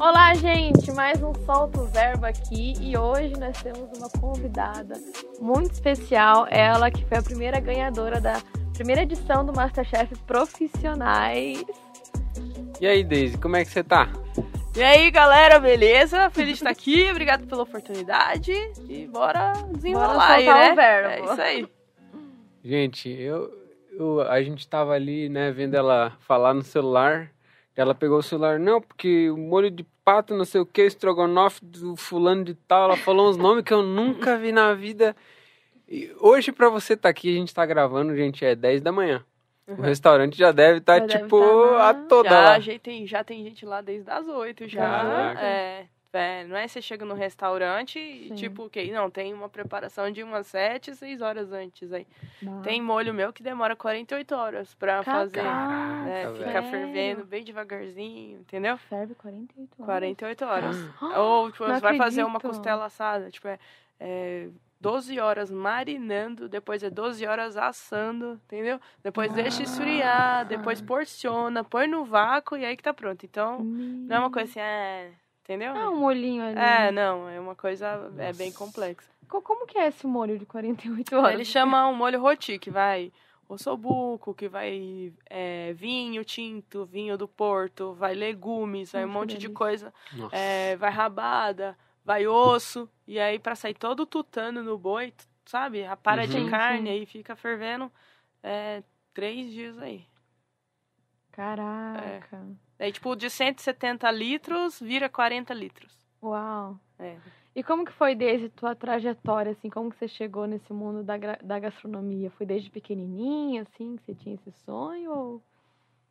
Olá, gente! Mais um Solto Verbo aqui e hoje nós temos uma convidada muito especial. Ela que foi a primeira ganhadora da primeira edição do Masterchef Profissionais. E aí, Deise, como é que você tá? E aí, galera, beleza? Feliz de estar aqui, obrigado pela oportunidade e bora desenrolar Bora aí, soltar né? o verbo. É isso aí. Gente, eu, eu- a gente tava ali, né, vendo ela falar no celular. Ela pegou o celular, não, porque o molho de pato, não sei o que, estrogonofe do fulano de tal. Ela falou uns nomes que eu nunca vi na vida. E hoje, pra você estar aqui, a gente tá gravando, gente, é 10 da manhã. O restaurante já deve estar, deve tipo, tá na- a toda Já, lá. já, tem, já tem gente lá desde as oito já. Caraca. É, é, não é você chega no restaurante e Sim. tipo, ok, não, tem uma preparação de umas sete, seis horas antes aí. Bah. Tem molho meu que demora 48 horas pra fazer. Caraca, né? velho. Fica fervendo bem devagarzinho, entendeu? Ferve 48 horas. 48 horas. Ou, tipo, você vai fazer uma acredito. costela assada, tipo, é, é 12 horas marinando, depois é 12 horas assando, entendeu? Depois deixa esfriar, depois porciona, põe no vácuo e aí que tá pronto. Então, não é uma coisa assim, é, entendeu? Ah, um molhinho ali. É, não, é uma coisa, é bem complexa. Co- Como que é esse molho de 48 horas? Ele chama um molho roti, que vai ossobuco, que vai é, vinho tinto, vinho do Porto, vai legumes, vai um monte de coisa. Nossa. É, vai rabada, vai osso, e aí pra sair todo o tutano no boi, sabe? A para Uhum. de carne, aí fica fervendo é, três dias aí. Caraca. Aí, tipo, de 170 litros, vira 40 litros. Uau. É. E como que foi desde tua trajetória, assim? Como que você chegou nesse mundo da, da gastronomia? Foi desde pequenininha, assim, que você tinha esse sonho? Ou...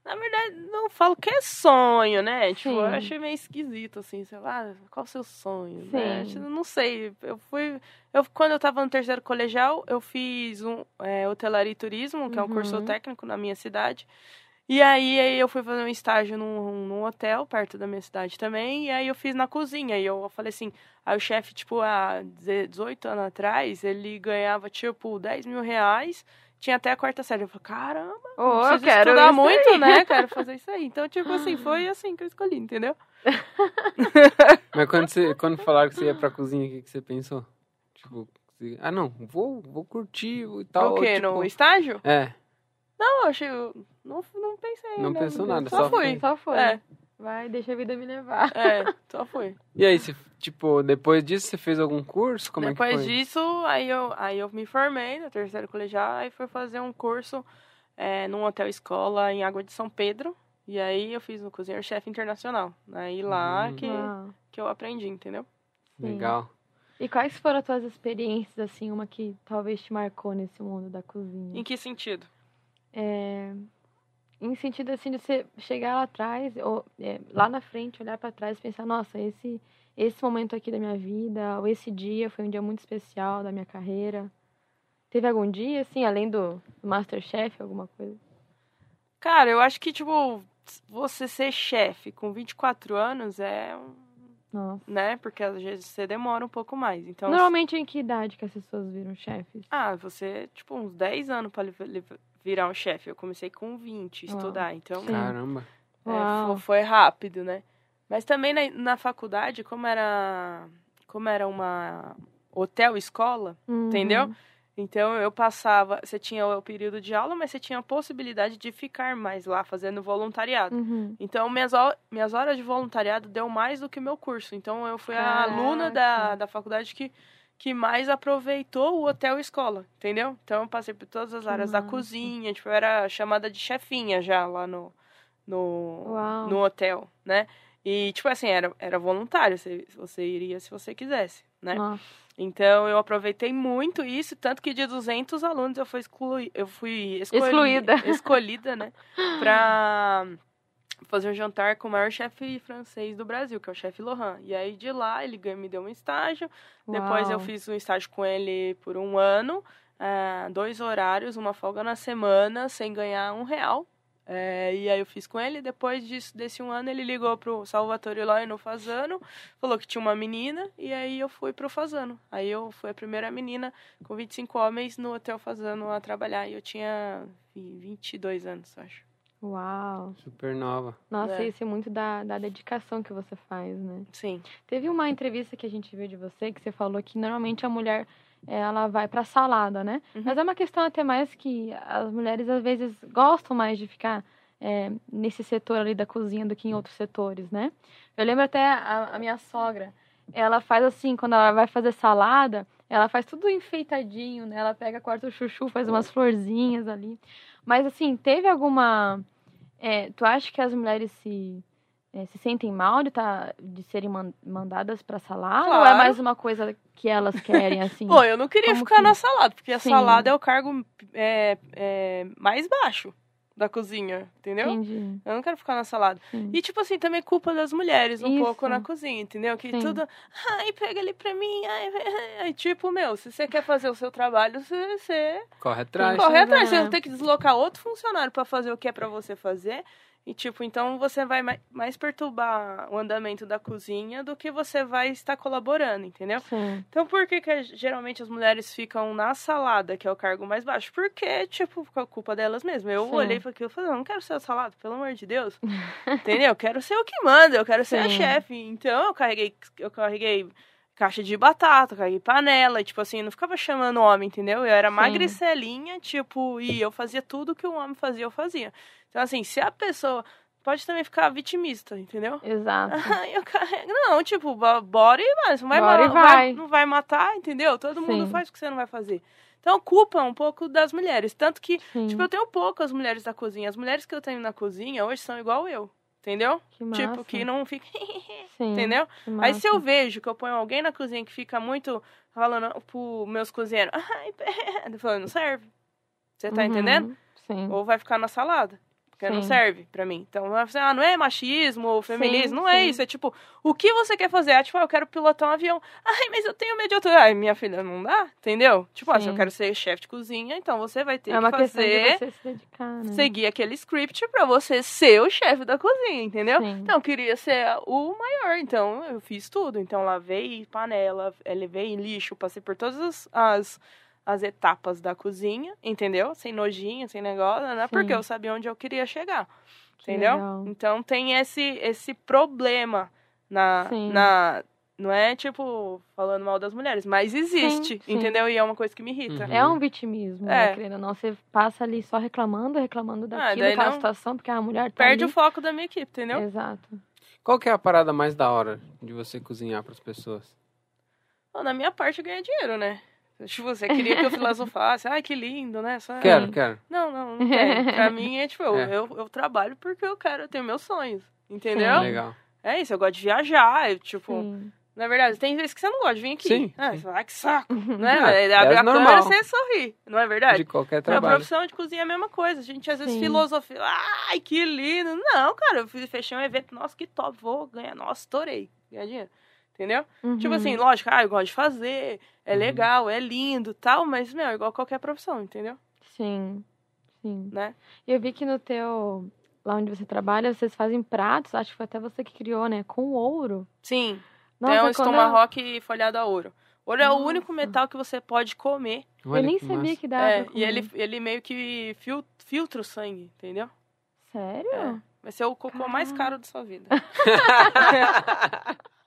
Na verdade, não falo que é sonho, né? Tipo, eu Sim. achei meio esquisito, assim, sei lá, qual o seu sonho, Sim. né? Não sei, eu fui... Eu, quando eu tava no terceiro colegial, eu fiz um é, hotelaria e turismo, que é um curso Uhum. técnico na minha cidade. E aí, aí eu fui fazer um estágio num, num hotel perto da minha cidade também, e aí eu fiz na cozinha, e eu falei assim, aí o chefe, tipo, há 18 anos atrás, ele ganhava, tipo, 10 mil reais, tinha até a quarta série. Eu falei, caramba, Oh, eu quero estudar muito, aí. né? Quero fazer isso aí. Então, tipo assim, foi assim que eu escolhi, entendeu? Mas quando, você, quando falaram que você ia pra cozinha, o que, que você pensou? Tipo, ah, não, vou, vou curtir e tal. o quê? tipo- No estágio? É, Não, eu achei. Não, não pensei. Não né? pensou nada, Só só fui. Só foi. É, Vai, deixa a vida me levar. é, só fui. E aí, você, tipo, depois disso você fez algum curso? Como Depois é que foi? disso, aí eu, aí eu me formei no terceiro colegial, aí fui fazer um curso é, num hotel escola em Água de São Pedro. E aí eu fiz no cozinheiro-chefe internacional. Aí lá Hum. que, Uau. que eu aprendi, entendeu? Sim. Legal. E quais foram as tuas experiências, assim, uma que talvez te marcou nesse mundo da cozinha? Em que sentido? É, em sentido assim de você chegar lá atrás, ou é, lá na frente, olhar pra trás e pensar, nossa, esse esse momento aqui da minha vida, ou esse dia foi um dia muito especial da minha carreira. Teve algum dia, assim, além do, Masterchef, alguma coisa? Cara, eu acho que, tipo, você ser chefe com 24 anos é um Nossa. né? Porque às vezes você demora um pouco mais. Então, Normalmente em que idade que as pessoas viram chefes? ah, você, tipo, uns 10 anos pra virar um chefe. Eu comecei com 20 Ah, estudar, então sim. Caramba. é, Uau. fo- foi rápido, né? Mas também na, na faculdade, como era como era uma hotel escola, entendeu? Uhum. Então eu passava, você tinha o período de aula, mas você tinha a possibilidade de ficar mais lá fazendo voluntariado. Uhum. Então, minhas, minhas horas de voluntariado deu mais do que o meu curso. Então, eu fui a aluna da, Caraca. da faculdade que, que mais aproveitou o hotel escola, entendeu? Então, eu passei por todas as áreas da massa. cozinha. Tipo, eu era chamada de chefinha já lá no, no, Uau. no hotel, né? E, tipo assim, era, era voluntário. Você, você iria se você quisesse, né? Nossa. Então, eu aproveitei muito isso. Tanto que de 200 alunos eu fui, exclui, eu fui escolhi- Excluída. escolhida, né? Pra fazer um jantar com o maior chefe francês do Brasil, que é o chefe Lohan. E aí de lá ele me deu um estágio. Depois eu Uau. fiz um estágio com ele por um ano, ah, dois horários, uma folga na semana, sem ganhar um real. É, e aí eu fiz com ele. Depois disso, desse um ano, ele ligou pro Salvatore Loy no Fazano, falou que tinha uma menina, e aí eu fui pro Fazano. Aí eu fui a primeira menina com 25 homens no Hotel Fazano a trabalhar. E eu tinha 22 anos, acho. Uau. Super nova. Nossa, É. isso é muito da, da dedicação que você faz, né? Sim. Teve uma entrevista que a gente viu de você que você falou que normalmente a mulher ela vai pra salada, né? Uhum. Mas é uma questão até mais que as mulheres às vezes gostam mais de ficar é, nesse setor ali da cozinha do que em outros setores, né? Eu lembro até a, a minha sogra, ela faz assim, quando ela vai fazer salada, ela faz tudo enfeitadinho, né? Ela pega, corta o chuchu, faz umas florzinhas ali. Mas assim, teve alguma. é, tu acha que as mulheres se, é, se sentem mal de, tá, de serem man- mandadas pra salada? Ou é Claro. mais uma coisa que elas querem, assim? Pô, eu não queria ficar que- na salada, porque a Sim. salada é o cargo é, é, mais baixo da cozinha, entendeu? Entendi. Eu não quero ficar na salada. Sim. E, tipo assim, também culpa das mulheres um Isso. pouco na cozinha, entendeu? Que Sim. tudo. Ai, pega ali pra mim. Ai, ai, tipo, meu, se você quer fazer o seu trabalho, você, você Corre atrás. Corre atrás. Você é. vai ter que deslocar outro funcionário pra fazer o que é pra você fazer. E, tipo, então você vai mai- mais perturbar o andamento da cozinha do que você vai estar colaborando, entendeu? Sim. Então, por que, que geralmente as mulheres ficam na salada, que é o cargo mais baixo? Porque, tipo, por culpa delas mesmas. Eu Sim. olhei para aquilo e falei, não, não quero ser a salada, pelo amor de Deus. Entendeu? Eu quero ser o que manda, eu quero ser a chefe. Então, eu carreguei, eu carreguei caixa de batata, carreguei panela, e, tipo assim, não ficava chamando homem, entendeu? Eu era Sim. magricelinha, tipo, e eu fazia tudo que o homem fazia, eu fazia. Então, assim, se a pessoa... Pode também ficar vitimista, entendeu? Exato. Eu carrego. Não, tipo, bo- bora e vai. Não vai, Bora e vai. não vai matar, entendeu? Todo mundo Sim. faz o que você não vai fazer. Então, culpa um pouco das mulheres. Tanto que, Sim. tipo, eu tenho poucas mulheres da cozinha. As mulheres que eu tenho na cozinha hoje são igual eu. Entendeu? que massa. Tipo, que não fica. Sim, entendeu? Aí se eu vejo que eu ponho alguém na cozinha que fica muito falando pros meus cozinheiros, ai, pera", eu falo, não serve. Você tá Uhum, entendendo? Sim. Ou vai ficar na salada. Porque não Sim. serve pra mim. Então, fazer, ah, não é machismo ou feminismo. Sim, não é sim. isso. É tipo, o que você quer fazer? Ah, tipo, ah, eu quero pilotar um avião. Ai, mas eu tenho medo de altura. Ai, minha filha, não dá? Entendeu? Tipo, ah, se eu quero ser chefe de cozinha, então você vai ter É que fazer, você se dedicar, né? seguir aquele script pra você ser o chefe da cozinha, entendeu? Sim. Então, eu queria ser o maior, então eu fiz tudo. Então, lavei panela, eh, levei lixo, passei por todas as, as, as etapas da cozinha, entendeu? Sem nojinho, sem negócio, né? Porque eu sabia onde eu queria chegar, entendeu? legal. Então, tem esse, esse problema na, Sim. na... Não é, tipo, falando mal das mulheres, mas existe, sim. entendeu? E é uma coisa que me irrita. Uhum. É um vitimismo, né, É. querendo ou não. Você passa ali só reclamando, reclamando daquilo, Ah, daquela não- situação, porque a mulher tá Perde ali. o foco da minha equipe, entendeu? Exato. Qual que é a parada mais da hora de você cozinhar pras pessoas? Bom, na minha parte, eu ganhei dinheiro, né? Se você queria que eu filosofasse, ai, que lindo, né? Só... Quero, quero. Não, não, não tem. Pra mim é tipo, eu, É. eu, eu trabalho porque eu quero ter meus sonhos. Entendeu? Legal. É isso, eu gosto de viajar. Eu, tipo, Sim. na verdade, tem vezes que você não gosta de vir aqui. Sim, Ah, sim. você fala, ai, que saco. né? Ah, Mas é abre a normal. câmera você sorri. Não é verdade? De qualquer Na trabalho. profissão de cozinha é a mesma coisa. A gente às vezes Sim. filosofia. Ai, que lindo. Não, cara, eu fiz- fechei um evento. Nossa, que top. Vou ganhar. Nossa, estourei. Ganhar dinheiro. Entendeu? Tipo Uhum. assim, lógico, ah, eu gosto de fazer. É Uhum. legal, é lindo tal. Mas, meu, é igual qualquer profissão, entendeu? Sim, sim. Né? E eu vi que no teu... Lá onde você trabalha, vocês fazem pratos, acho que foi até você que criou, né? Com ouro. Sim. Nossa, tem um quando eu- estomaroque folhado a ouro. Ouro é o Nossa. único metal que você pode comer. Olha eu nem que sabia massa. que dava É, e ele, ele meio que fil- filtra o sangue, entendeu? Sério? É. Vai ser o cocô mais Caraca. caro da sua vida.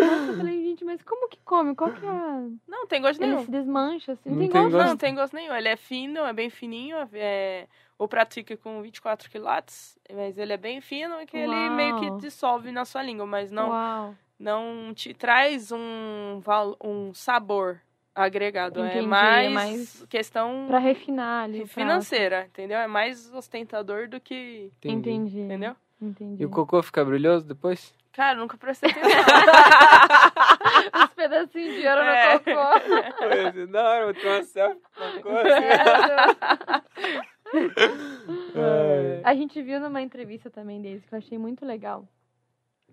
Nossa, eu falei, gente, mas como que come? Qual que é a... Não, tem gosto Ele nenhum. se desmancha, assim. Não tem tem gosto. Não, tem gosto nenhum. Ele é fino, é bem fininho. É... O prato fica com 24 quilates, mas ele é bem fino e que ele Uau. meio que dissolve na sua língua, mas não, Uau. não te traz um, val- um sabor agregado. Entendi, é é mais, mais questão Pra refinar ali financeira, entendeu? É mais ostentador do que. Entendi. Entendi. Entendeu? Entendi. E o cocô fica brilhoso depois? Cara, nunca prestei atenção. Os pedacinhos de ouro É. no cocô. Oi, da hora, vou tirar uma selfie com o cocô. É. A gente viu numa entrevista também deles que eu achei muito legal.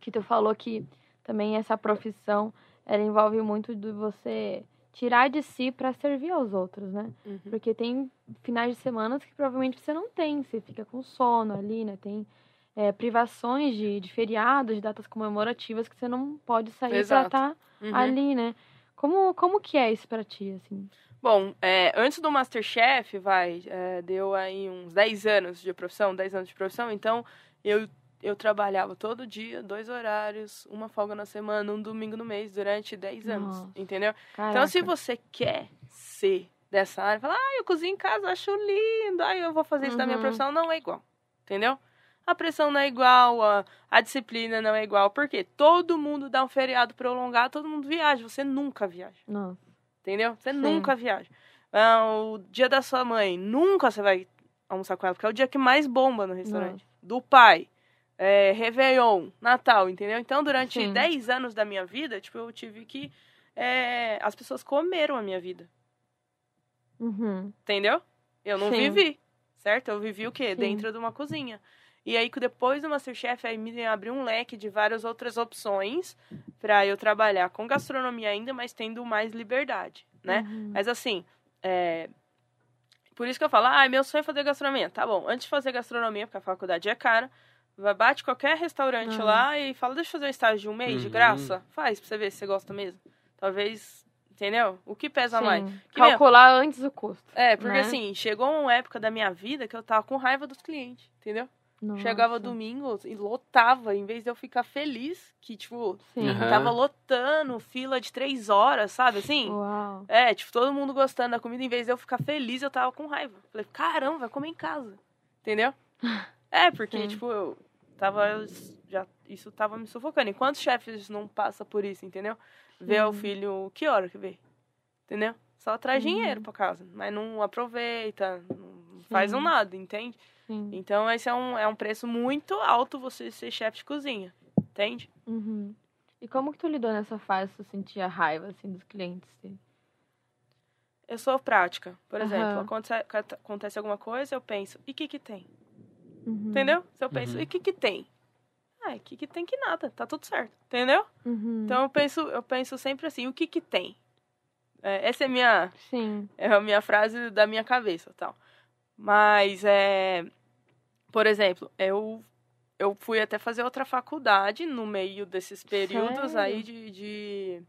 Que tu falou que também essa profissão ela envolve muito de você tirar de si pra servir aos outros, né? Uhum. Porque tem finais de semana que provavelmente você não tem, você fica com sono ali, né? Tem é, privações de, de feriados, de datas comemorativas que você não pode sair pra Exato. estar Uhum. ali, né? Como, como que é isso pra ti, assim? Bom, é, antes do Masterchef, vai, é, deu aí uns 10 anos de profissão, 10 anos de profissão, então eu, eu trabalhava todo dia, dois horários, uma folga na semana, um domingo no mês, durante 10 anos, Nossa. entendeu? Caraca. Então, se você quer ser dessa área, fala, ah, eu cozinho em casa, acho lindo, ah, eu vou fazer isso da minha Uhum. profissão, não é igual, entendeu? A pressão não é igual, a, a disciplina não é igual, porque todo mundo dá um feriado prolongado, todo mundo viaja, você nunca viaja, Nossa. entendeu? Você Sim. nunca viaja. Ah, o dia da sua mãe, nunca você vai almoçar com ela, porque é o dia que mais bomba no restaurante. Do pai, é, Réveillon, Natal, entendeu? Então, durante Sim. 10 anos da minha vida, tipo, eu tive que... é, as pessoas comeram a minha vida. Uhum. Entendeu? Eu não Sim. vivi, certo? Eu vivi o quê? Sim. Dentro de uma cozinha. E aí, que depois do Masterchef, aí me abriu um leque de várias outras opções pra eu trabalhar com gastronomia ainda, mas tendo mais liberdade, né? Uhum. Mas assim, é... por isso que eu falo, ah, meu sonho é fazer gastronomia. Tá bom, antes de fazer gastronomia, porque a faculdade é cara, vai, bate qualquer restaurante Uhum. lá e fala, deixa eu fazer um estágio de um mês de Uhum. graça. Faz pra você ver se você gosta mesmo. Talvez, entendeu? O que pesa Sim. mais? Que Calcular antes o custo. é, porque né? assim, chegou uma época da minha vida que eu tava com raiva dos clientes, entendeu? Nossa. Chegava domingo e lotava, em vez de eu ficar feliz, que, tipo, Sim. Tava lotando, fila de três horas, sabe assim? Uau. É, tipo, todo mundo gostando da comida, em vez de eu ficar feliz, eu tava com raiva. Falei, caramba, vai comer em casa. Entendeu? É, porque, Sim. tipo, eu tava. Já, isso tava me sufocando. E quantos chefes não passa por isso, entendeu? Vê Sim. o filho, que hora que vê? Entendeu? Só traz Uhum. dinheiro pra casa, mas não aproveita, não faz um Sim. nada, entende? Sim. Então esse é um, é um preço muito alto você ser chefe de cozinha, entende? Uhum. E como que tu lidou nessa fase, tu sentia raiva, assim, dos clientes? Eu sou prática. Por Aham. exemplo, acontece, acontece alguma coisa, eu penso, e o que que tem? Uhum. Entendeu? Se eu penso, Uhum. e o que que tem? Ah, o que que tem que nada, tá tudo certo, entendeu? Uhum. Então eu penso, eu penso sempre assim, o que que tem? É, essa é a minha, Sim. é a minha frase da minha cabeça, tal. Mas é, por exemplo, eu eu fui até fazer outra faculdade no meio desses períodos Sério? aí de, de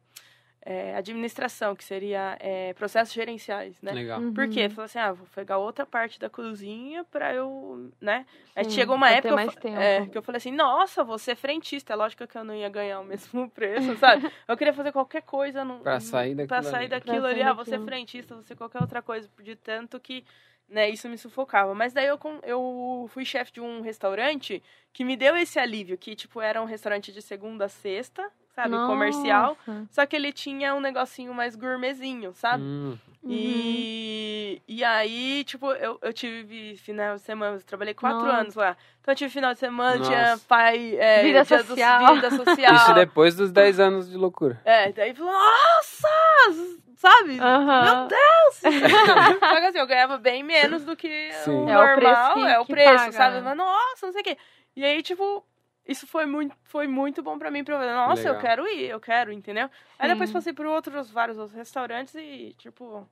é, administração, que seria é, processos gerenciais, né? Legal. Uhum. Por quê? Falei assim, ah, vou pegar outra parte da cozinha pra eu, né? Aí Sim, chegou uma época eu mais fa- tempo. é, que eu falei assim, nossa, você é frentista. É lógico que eu não ia ganhar o mesmo preço, sabe? Eu queria fazer qualquer coisa no, Pra sair daquilo pra sair ali. daquilo Pra ali. sair Ah, você é frentista, você qualquer outra coisa. De tanto que né, isso me sufocava. Mas daí eu, eu fui chefe de um restaurante que me deu esse alívio, que tipo, era um restaurante de segunda a sexta, sabe? Comercial. Nossa. Só que ele tinha um negocinho mais gourmetzinho, sabe? Hum, Uhum. E, e aí, tipo, eu, eu tive final de semana, eu trabalhei quatro Nossa. anos lá. Então eu tive final de semana, Nossa. tinha pai. É, Vida social. vida social. Isso depois dos 10 anos de loucura. É, daí falou, nossa! Sabe? Meu Deus! Só que assim, eu ganhava bem menos do que Sim. o É o preço normal, que- é o que preço, paga, sabe? né? Mas, nossa, não sei o quê. E aí, tipo, isso foi muito, foi muito bom pra mim, pra eu nossa, eu Legal. quero ir, eu quero, entendeu? Aí depois Sim. passei por outros, vários outros restaurantes e, tipo,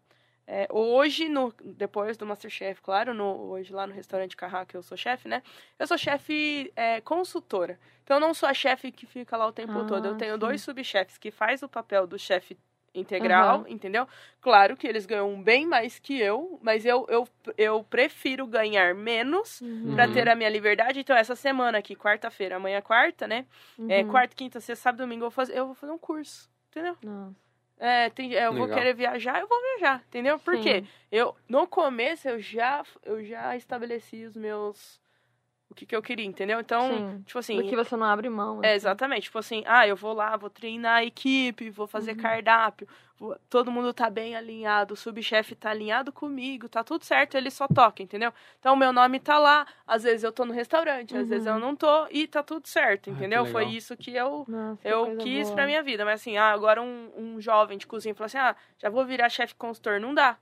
é, hoje, no, depois do Masterchef, claro, no, hoje lá no restaurante Carrá, que eu sou chefe, né? Eu sou chefe é, consultora. Então, eu não sou a chefe que fica lá o tempo Ah, todo. Eu tenho sim. dois subchefes que faz o papel do chefe integral, entendeu? Claro que eles ganham bem mais que eu, mas eu, eu, eu prefiro ganhar menos Uhum. pra Uhum. ter a minha liberdade. Então, essa semana aqui, quarta-feira, amanhã é quarta, né? É, Uhum. quarta, quinta, sexta, sábado, domingo, eu vou fazer, eu vou fazer um curso, entendeu? Nossa. É, tem, eu vou Legal. querer viajar, eu vou viajar, entendeu? Por Sim. quê? Eu, no começo, eu já, eu já estabeleci os meus... O que, que eu queria, entendeu? Então, Sim. tipo assim... Do que você não abre mão. É, assim. exatamente. Tipo assim, ah, eu vou lá, vou treinar a equipe, vou fazer Uhum. cardápio, vou- todo mundo tá bem alinhado, o subchefe tá alinhado comigo, tá tudo certo, ele só toca, entendeu? Então, meu nome tá lá, às vezes eu tô no restaurante, às vezes Uhum. eu não tô, e tá tudo certo, Ah, que entendeu? Foi isso que eu Nossa, que eu coisa quis boa. pra minha vida. Mas assim, ah, agora um, um jovem de cozinha falou assim: ah, já vou virar chefe consultor. Não dá.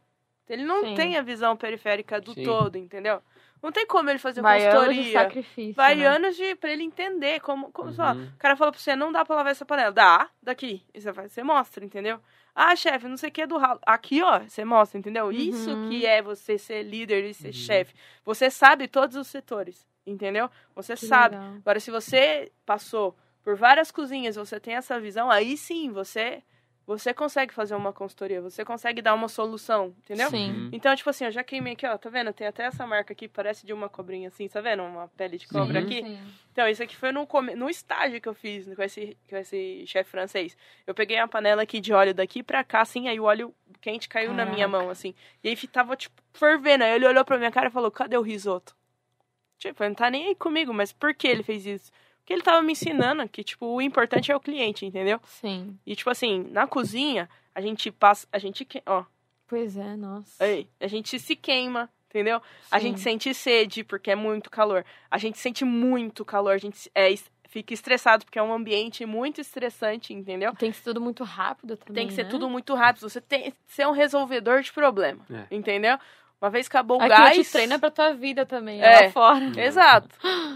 Ele não Sim. tem a visão periférica do Sim. todo, entendeu? Não tem como ele fazer Vai anos de consultoria. sacrifício. Vai né? anos de, pra ele entender como. como Uhum. o cara fala pra você, não dá pra lavar essa panela. Dá, daqui. E você, vai, você mostra, entendeu? Ah, chefe, não sei o que é do ralo. Aqui, ó, você mostra, entendeu? Isso Uhum. que é você ser líder e ser Uhum. chefe. Você sabe todos os setores, entendeu? Você Que sabe. legal. Agora, se você passou por várias cozinhas, você tem essa visão, aí sim, você você consegue fazer uma consultoria, você consegue dar uma solução, entendeu? Sim. Uhum. Então, tipo assim, eu já queimei aqui, ó, tá vendo? Tem até essa marca aqui, parece de uma cobrinha assim, tá vendo? Uma pele de cobra Sim. aqui. Sim. Então, isso aqui foi no, come- no estágio que eu fiz com esse, com esse chefe francês. Eu peguei a panela aqui de óleo daqui pra cá, assim, aí o óleo quente caiu na minha Caraca. mão, assim. E aí tava, tipo, fervendo. Aí ele olhou pra minha cara e falou, cadê o risoto? Tipo, ele não tá nem aí comigo, mas por que ele fez isso? Porque ele tava me ensinando que, tipo, o importante é o cliente, entendeu? Sim. E, tipo assim, na cozinha, a gente passa, a gente, que- ó, Pois é, nossa. aí, a gente se queima, entendeu? A Sim. gente sente sede porque é muito calor. A gente sente muito calor, a gente é, fica estressado porque é um ambiente muito estressante, entendeu? Tem que ser tudo muito rápido também. Tem que ser né? tudo muito rápido. Você tem que ser um resolvedor de problema, É. entendeu? Uma vez acabou o Aquilo gás. te treina pra tua vida também, É. lá fora. Exato.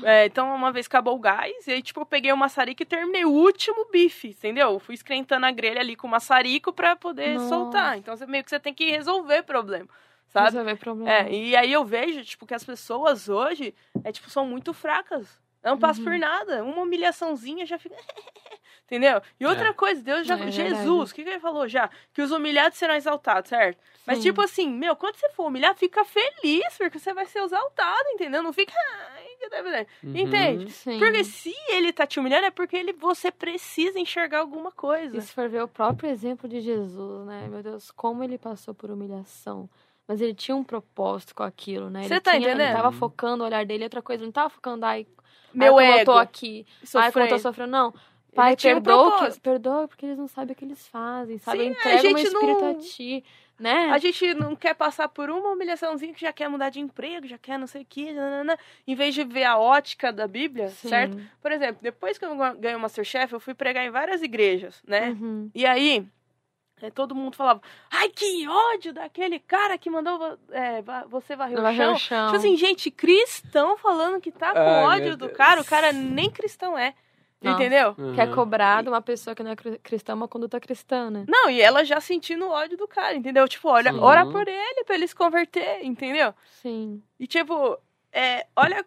É, então, uma vez acabou o gás, e aí, tipo, eu peguei o maçarico e terminei o último bife, entendeu? Eu fui esquentando a grelha ali com o maçarico pra poder Nossa. soltar. Então, você, meio que você tem que resolver problema, sabe? Resolver problema. É, e aí eu vejo, tipo, que as pessoas hoje, é, tipo, são muito fracas. Não passa Uhum. por nada. Uma humilhaçãozinha já fica... Entendeu? E outra É. coisa, Deus já... É Jesus, verdade. o que, que ele falou já? Que os humilhados serão exaltados, certo? Mas, Sim. tipo assim, meu, quando você for humilhado, fica feliz, porque você vai ser exaltado, entendeu? Não fica... Uhum. Entende? Sim. Porque se ele tá te humilhando, é porque ele, você precisa enxergar alguma coisa. E se for ver o próprio exemplo de Jesus, né? Meu Deus, como ele passou por humilhação. Mas ele tinha um propósito com aquilo, né? Você ele tá tinha, entendendo? Ele tava focando o olhar dele em outra coisa. Não tava focando, ai, Meu ai, ego. eu tô aqui. Ai, como eu tô sofrendo. sofrendo. Não. Pai, um perdoa, que, perdoa porque eles não sabem o que eles fazem, sabe? Sim, a Entrega o meu gente espírito não- a ti, né? A gente não quer passar por uma humilhaçãozinha que já quer mudar de emprego, já quer não sei o que, nanana, em vez de ver a ótica da Bíblia, Sim. certo? Por exemplo, depois que eu ganhei o Masterchef, eu fui pregar em várias igrejas, né? Uhum. E aí, é, todo mundo falava, ai, que ódio daquele cara que mandou é, você varrer o chão. o chão. Tipo assim, gente, cristão falando que tá com Ai, ódio do cara, o cara nem cristão é. Nossa. Entendeu? Que é Uhum. cobrado uma pessoa que não é cri- cristã, uma conduta cristã, né? Não, e ela já sentindo o ódio do cara, entendeu? Tipo, olha, Sim. ora por ele pra ele se converter, entendeu? Sim. E tipo, é, olha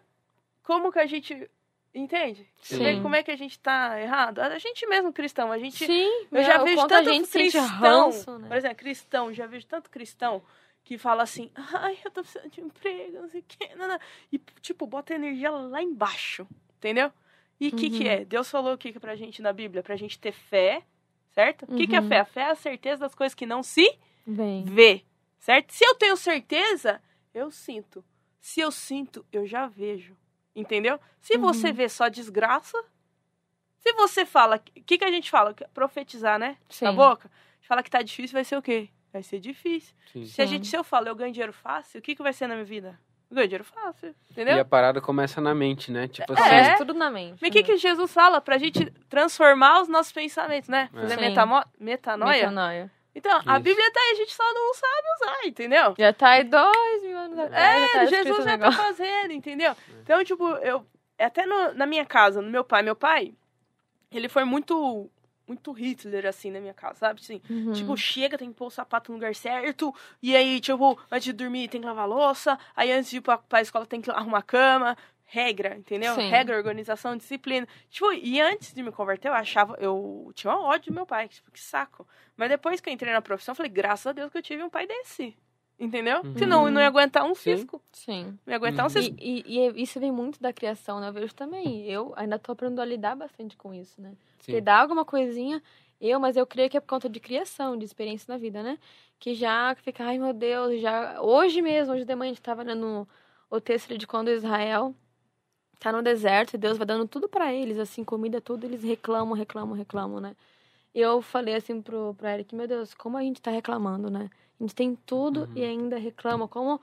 como que a gente. Entende? Sim. como é que a gente tá errado? A gente mesmo cristão, a gente. Sim, eu já meu, vejo tanto a gente cristão. ranço, né? Por exemplo, cristão, já vejo tanto cristão que fala assim, ai, eu tô precisando de emprego, não sei o quê. não, não." E, tipo, bota a energia lá embaixo. Entendeu? E o que, que Uhum. é? Deus falou o que, que pra gente na Bíblia? Pra gente ter fé, certo? O que, que é Uhum. fé? A fé é a certeza das coisas que não se Vem. vê, certo? Se eu tenho certeza, eu sinto. Se eu sinto, eu já vejo. Entendeu? Se você Uhum. vê só desgraça, se você fala, o que, que a gente fala? Profetizar, né? Sim. Na boca. A gente fala que tá difícil, vai ser o quê? Vai ser difícil. Sim. Se, a gente, se eu falo, eu ganho dinheiro fácil, o que, que vai ser na minha vida? Eu ganho dinheiro fácil, E entendeu? a parada começa na mente, né? Tipo É. assim. Começa tudo na mente. Mas o que, né? que Jesus fala? Pra gente transformar os nossos pensamentos, né? É. Fazer metamo- metanoia. Metanoia. Então, a Isso. Bíblia tá aí, a gente só não sabe usar, entendeu? Já tá aí dois mil anos atrás. já tá É, escrito Jesus já tá negócio. fazendo, entendeu? Então, tipo, eu. Até no- na minha casa, no meu pai, meu pai, ele foi muito. Muito Hitler, assim, na minha casa, sabe? Assim, Uhum. Tipo, chega, tem que pôr o sapato no lugar certo. E aí, tipo, antes de dormir tem que lavar a louça. Aí antes de ir pra, pra escola tem que arrumar cama. Regra, entendeu? Sim. Regra, organização, disciplina. Tipo, e antes de me converter, eu achava. Eu tinha um ódio do meu pai. Tipo, que saco. Mas depois que eu entrei na profissão, eu falei, graças a Deus que eu tive um pai desse. Entendeu? Uhum. Senão eu não ia aguentar um Sim. cisco. Sim. Não ia aguentar um Uhum. cisco. E, e- e isso vem muito da criação, né? Eu vejo também. Eu ainda tô aprendendo a lidar bastante com isso, né? Sim. Porque dá alguma coisinha, eu, mas eu creio que é por conta de criação, de experiência na vida, né? Que já fica, ai meu Deus, já. Hoje mesmo, hoje de manhã, a gente tava lendo o texto de quando Israel tá no deserto e Deus vai dando tudo pra eles, assim, comida, tudo, eles reclamam, reclamam, reclamam, né? E eu falei assim pro, pro Eric, meu Deus, como a gente tá reclamando, né? A gente tem tudo Uhum. e ainda reclama, como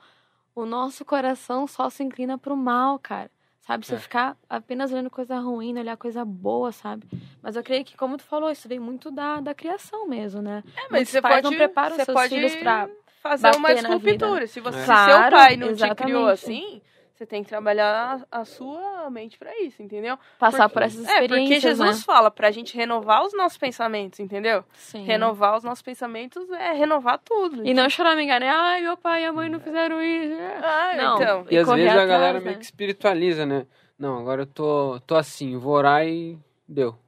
o nosso coração só se inclina pro mal, cara. Sabe? Você É. ficar apenas olhando coisa ruim, não olhar coisa boa, sabe? Mas eu creio que, como tu falou, isso vem muito da, da criação mesmo, né? É, mas Muitos você pode, não preparam você seus pode filhos pra fazer uma escultura. Se, você, É. se seu pai não te criou assim, você tem que trabalhar a, a sua mente pra isso, entendeu? passar Porque- por essas É, porque experiências, Jesus né? fala pra gente renovar os nossos pensamentos, entendeu? Sim. Renovar os nossos pensamentos é renovar tudo. E não chorar, me enganar. Ai, meu pai e a mãe não fizeram isso. Ah, Não. então. E às correr vezes a atrás, galera né? meio que espiritualiza, né? Não, agora eu tô, tô assim, vou orar e deu.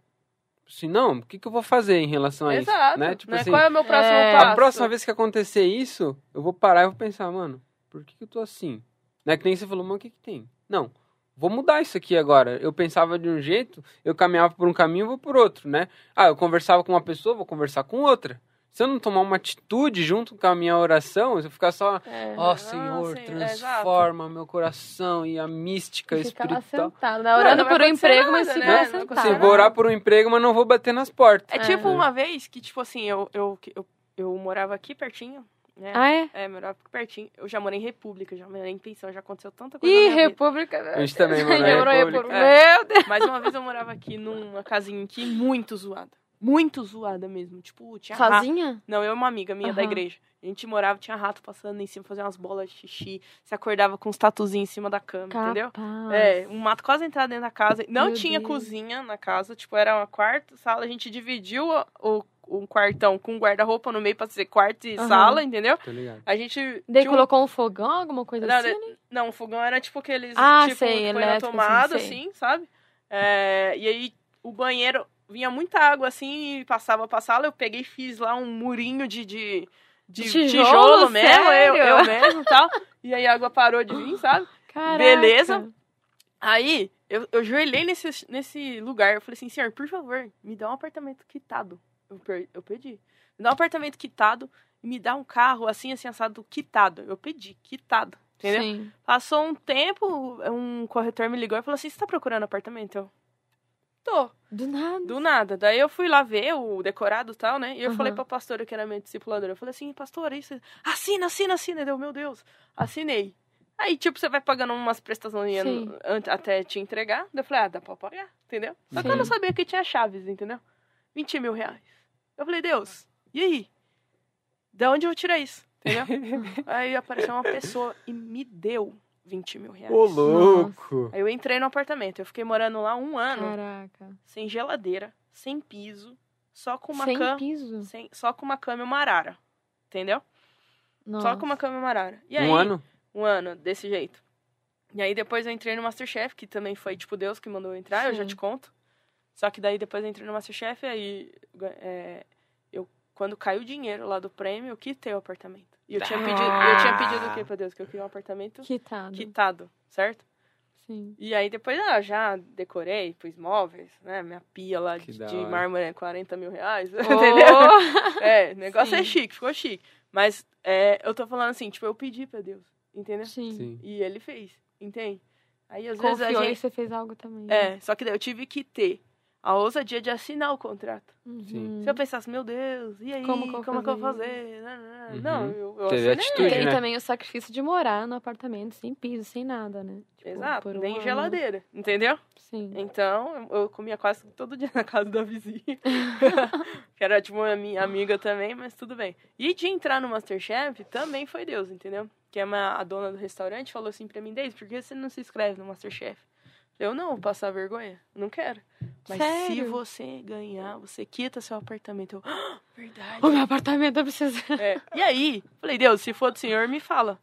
assim, não, o que, que eu vou fazer em relação a Exato. isso? Né? Tipo né? assim, Qual é o meu próximo é, passo? a próxima vez que acontecer isso, eu vou parar e vou pensar, mano, por que, que eu tô assim? Né? Que nem você falou, mas o que, que tem? Não, vou mudar isso aqui agora. Eu pensava de um jeito, eu caminhava por um caminho, eu vou por outro, né? Ah, eu conversava com uma pessoa, vou conversar com outra. Se eu não tomar uma atitude junto com a minha oração, se eu ficar só, É. ó Ah, Senhor, sim, é, transforma meu coração e a mística E ficar lá espiritual. sentado, né? Orando não vai por um emprego, mas nada, fica né? lá Não sentado. Assim, vou orar por um emprego, mas não vou bater nas portas. É tipo É. uma vez que, tipo assim, eu, eu, eu, eu morava aqui pertinho, né? Ah, é? É, morava pertinho. Eu já morei em República, já morei em pensão, já aconteceu tanta coisa Ih, na minha vida. República. A gente também morou em República. República. Meu Deus. Mais uma vez eu morava aqui numa casinha aqui muito zoada. Muito zoada mesmo. Tipo, tinha rato. Sozinha? Não, eu e uma amiga minha da Aham. igreja. A gente morava, tinha rato passando em cima, fazia umas bolas de xixi. Se acordava com uns tatuzinhos em cima da cama, entendeu? Capaz. É, um mato quase entrar dentro da casa. Não Meu tinha Deus. cozinha na casa, tipo, era uma quarto, sala. A gente dividiu o, o- um quartão com um guarda-roupa no meio pra ser quarto e Aham. sala, entendeu? Ligado? A gente. Daí tinha um- colocou um fogão, alguma coisa Não, assim? né? Não, o fogão era tipo aqueles. Ah, tipo, sei, que põe na elétrico, tomada, assim, assim, sabe? É, e aí o banheiro vinha muita água assim e passava pra sala. Eu peguei e fiz lá um murinho de. de de Tijolo, tijolo, mesmo, eu, eu mesmo e tal. E aí a água parou de vir, sabe? Caraca. Beleza. Aí, eu, eu joelhei nesse, nesse lugar. Eu falei assim, senhor, por favor, me dá um apartamento quitado. Eu, per- eu pedi. Me dá um apartamento quitado e me dá um carro assim, assim, assado, quitado. Eu pedi, quitado. Entendeu? Sim. Passou um tempo, um corretor me ligou e falou assim, você tá procurando apartamento? Eu, tô. Do nada. Do nada. Daí eu fui lá ver o decorado e tal, né? E eu Aham. falei pra pastora, que era minha discipuladora. Eu falei assim, pastora, isso... Assina, assina, assina. Deu, meu Deus. Assinei. Aí, tipo, você vai pagando umas prestações Sim. até te entregar. Daí eu falei, ah, dá pra pagar, entendeu? Só que eu não Sim. sabia que tinha chaves, entendeu? 20 mil reais. Eu falei, Deus, e aí? De onde eu vou tirar isso? Entendeu? aí apareceu uma pessoa e me deu 20 mil reais. Ô, louco! Aí eu entrei no apartamento. Eu fiquei morando lá um ano, Caraca. sem geladeira, sem piso, só com uma Sem cama. piso. Sem, só com uma cama e uma arara. Entendeu? Nossa. Só com uma cama e uma arara. E aí, Um ano? Um ano, desse jeito. E aí depois eu entrei no Masterchef, que também foi tipo Deus que mandou eu entrar, eu já Sim. te conto. Só que daí depois eu entrei no Masterchef, aí é, eu, quando caiu o dinheiro lá do prêmio, eu quitei o apartamento. E eu tinha pedido, eu tinha pedido o quê pra Deus? Que eu queria um apartamento Quitado. quitado, certo? Sim. E aí depois ah, já decorei, pus móveis, né? Minha pia lá de, de mármore é 40 mil reais, Oh! entendeu? É, o negócio é Sim. chique, ficou chique. Mas é, eu tô falando assim, tipo, eu pedi pra Deus, entendeu? Sim. Sim. E ele fez, entende? Aí às vezes Confiou a e gente. você fez algo também. É, só que daí eu tive que ter a ousadia de assinar o contrato. Uhum. Se eu pensasse, meu Deus, e aí? Como que eu Como é que eu vou fazer Uhum. não, eu, eu Teve assinei. atitude, E né? também o sacrifício de morar no apartamento sem piso, sem nada, né? Tipo, Exato, por um nem ano. geladeira, entendeu? Sim. Então, eu eu comia quase todo dia na casa da vizinha. que era, tipo, uma minha amiga também, mas tudo bem. E de entrar no Masterchef, também foi Deus, entendeu? Que é uma, a dona do restaurante falou assim pra mim, Deise, por que você não se inscreve no Masterchef? Eu não, vou passar vergonha. Não quero. Mas se Sério? você ganhar, você quita seu apartamento. Eu, "Ah, verdade. O meu apartamento eu preciso. É. E aí, falei, Deus, se for do Senhor, me fala.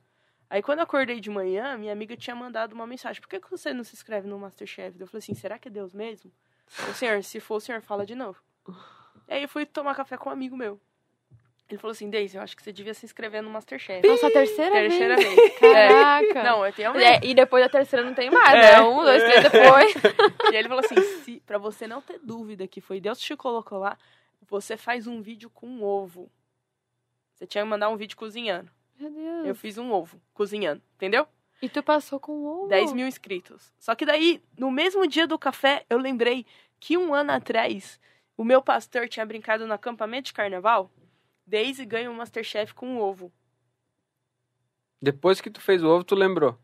Aí quando eu acordei de manhã, minha amiga tinha mandado uma mensagem. Por que, que você não se inscreve no Masterchef? Eu falei assim, será que é Deus mesmo? O Senhor, se for o Senhor, fala de novo. E aí eu fui tomar café com um amigo meu. Ele falou assim, Deise, eu acho que você devia se inscrever no Masterchef. Nossa, a terceira, Terceira vez. vez. Caraca. É. Não, eu tenho É, e depois da terceira não tem mais, É. né? Um, dois, três depois. E ele falou assim, se, pra você não ter dúvida que foi Deus que te colocou lá, você faz um vídeo com um ovo. Você tinha que mandar um vídeo cozinhando. Meu Deus. Eu fiz um ovo cozinhando, entendeu? E tu passou com o ovo? 10 mil inscritos. Só que daí, no mesmo dia do café, eu lembrei que um ano atrás, o meu pastor tinha brincado no acampamento de carnaval. Daisy ganha um Masterchef com um ovo. Depois que tu fez o ovo, tu lembrou.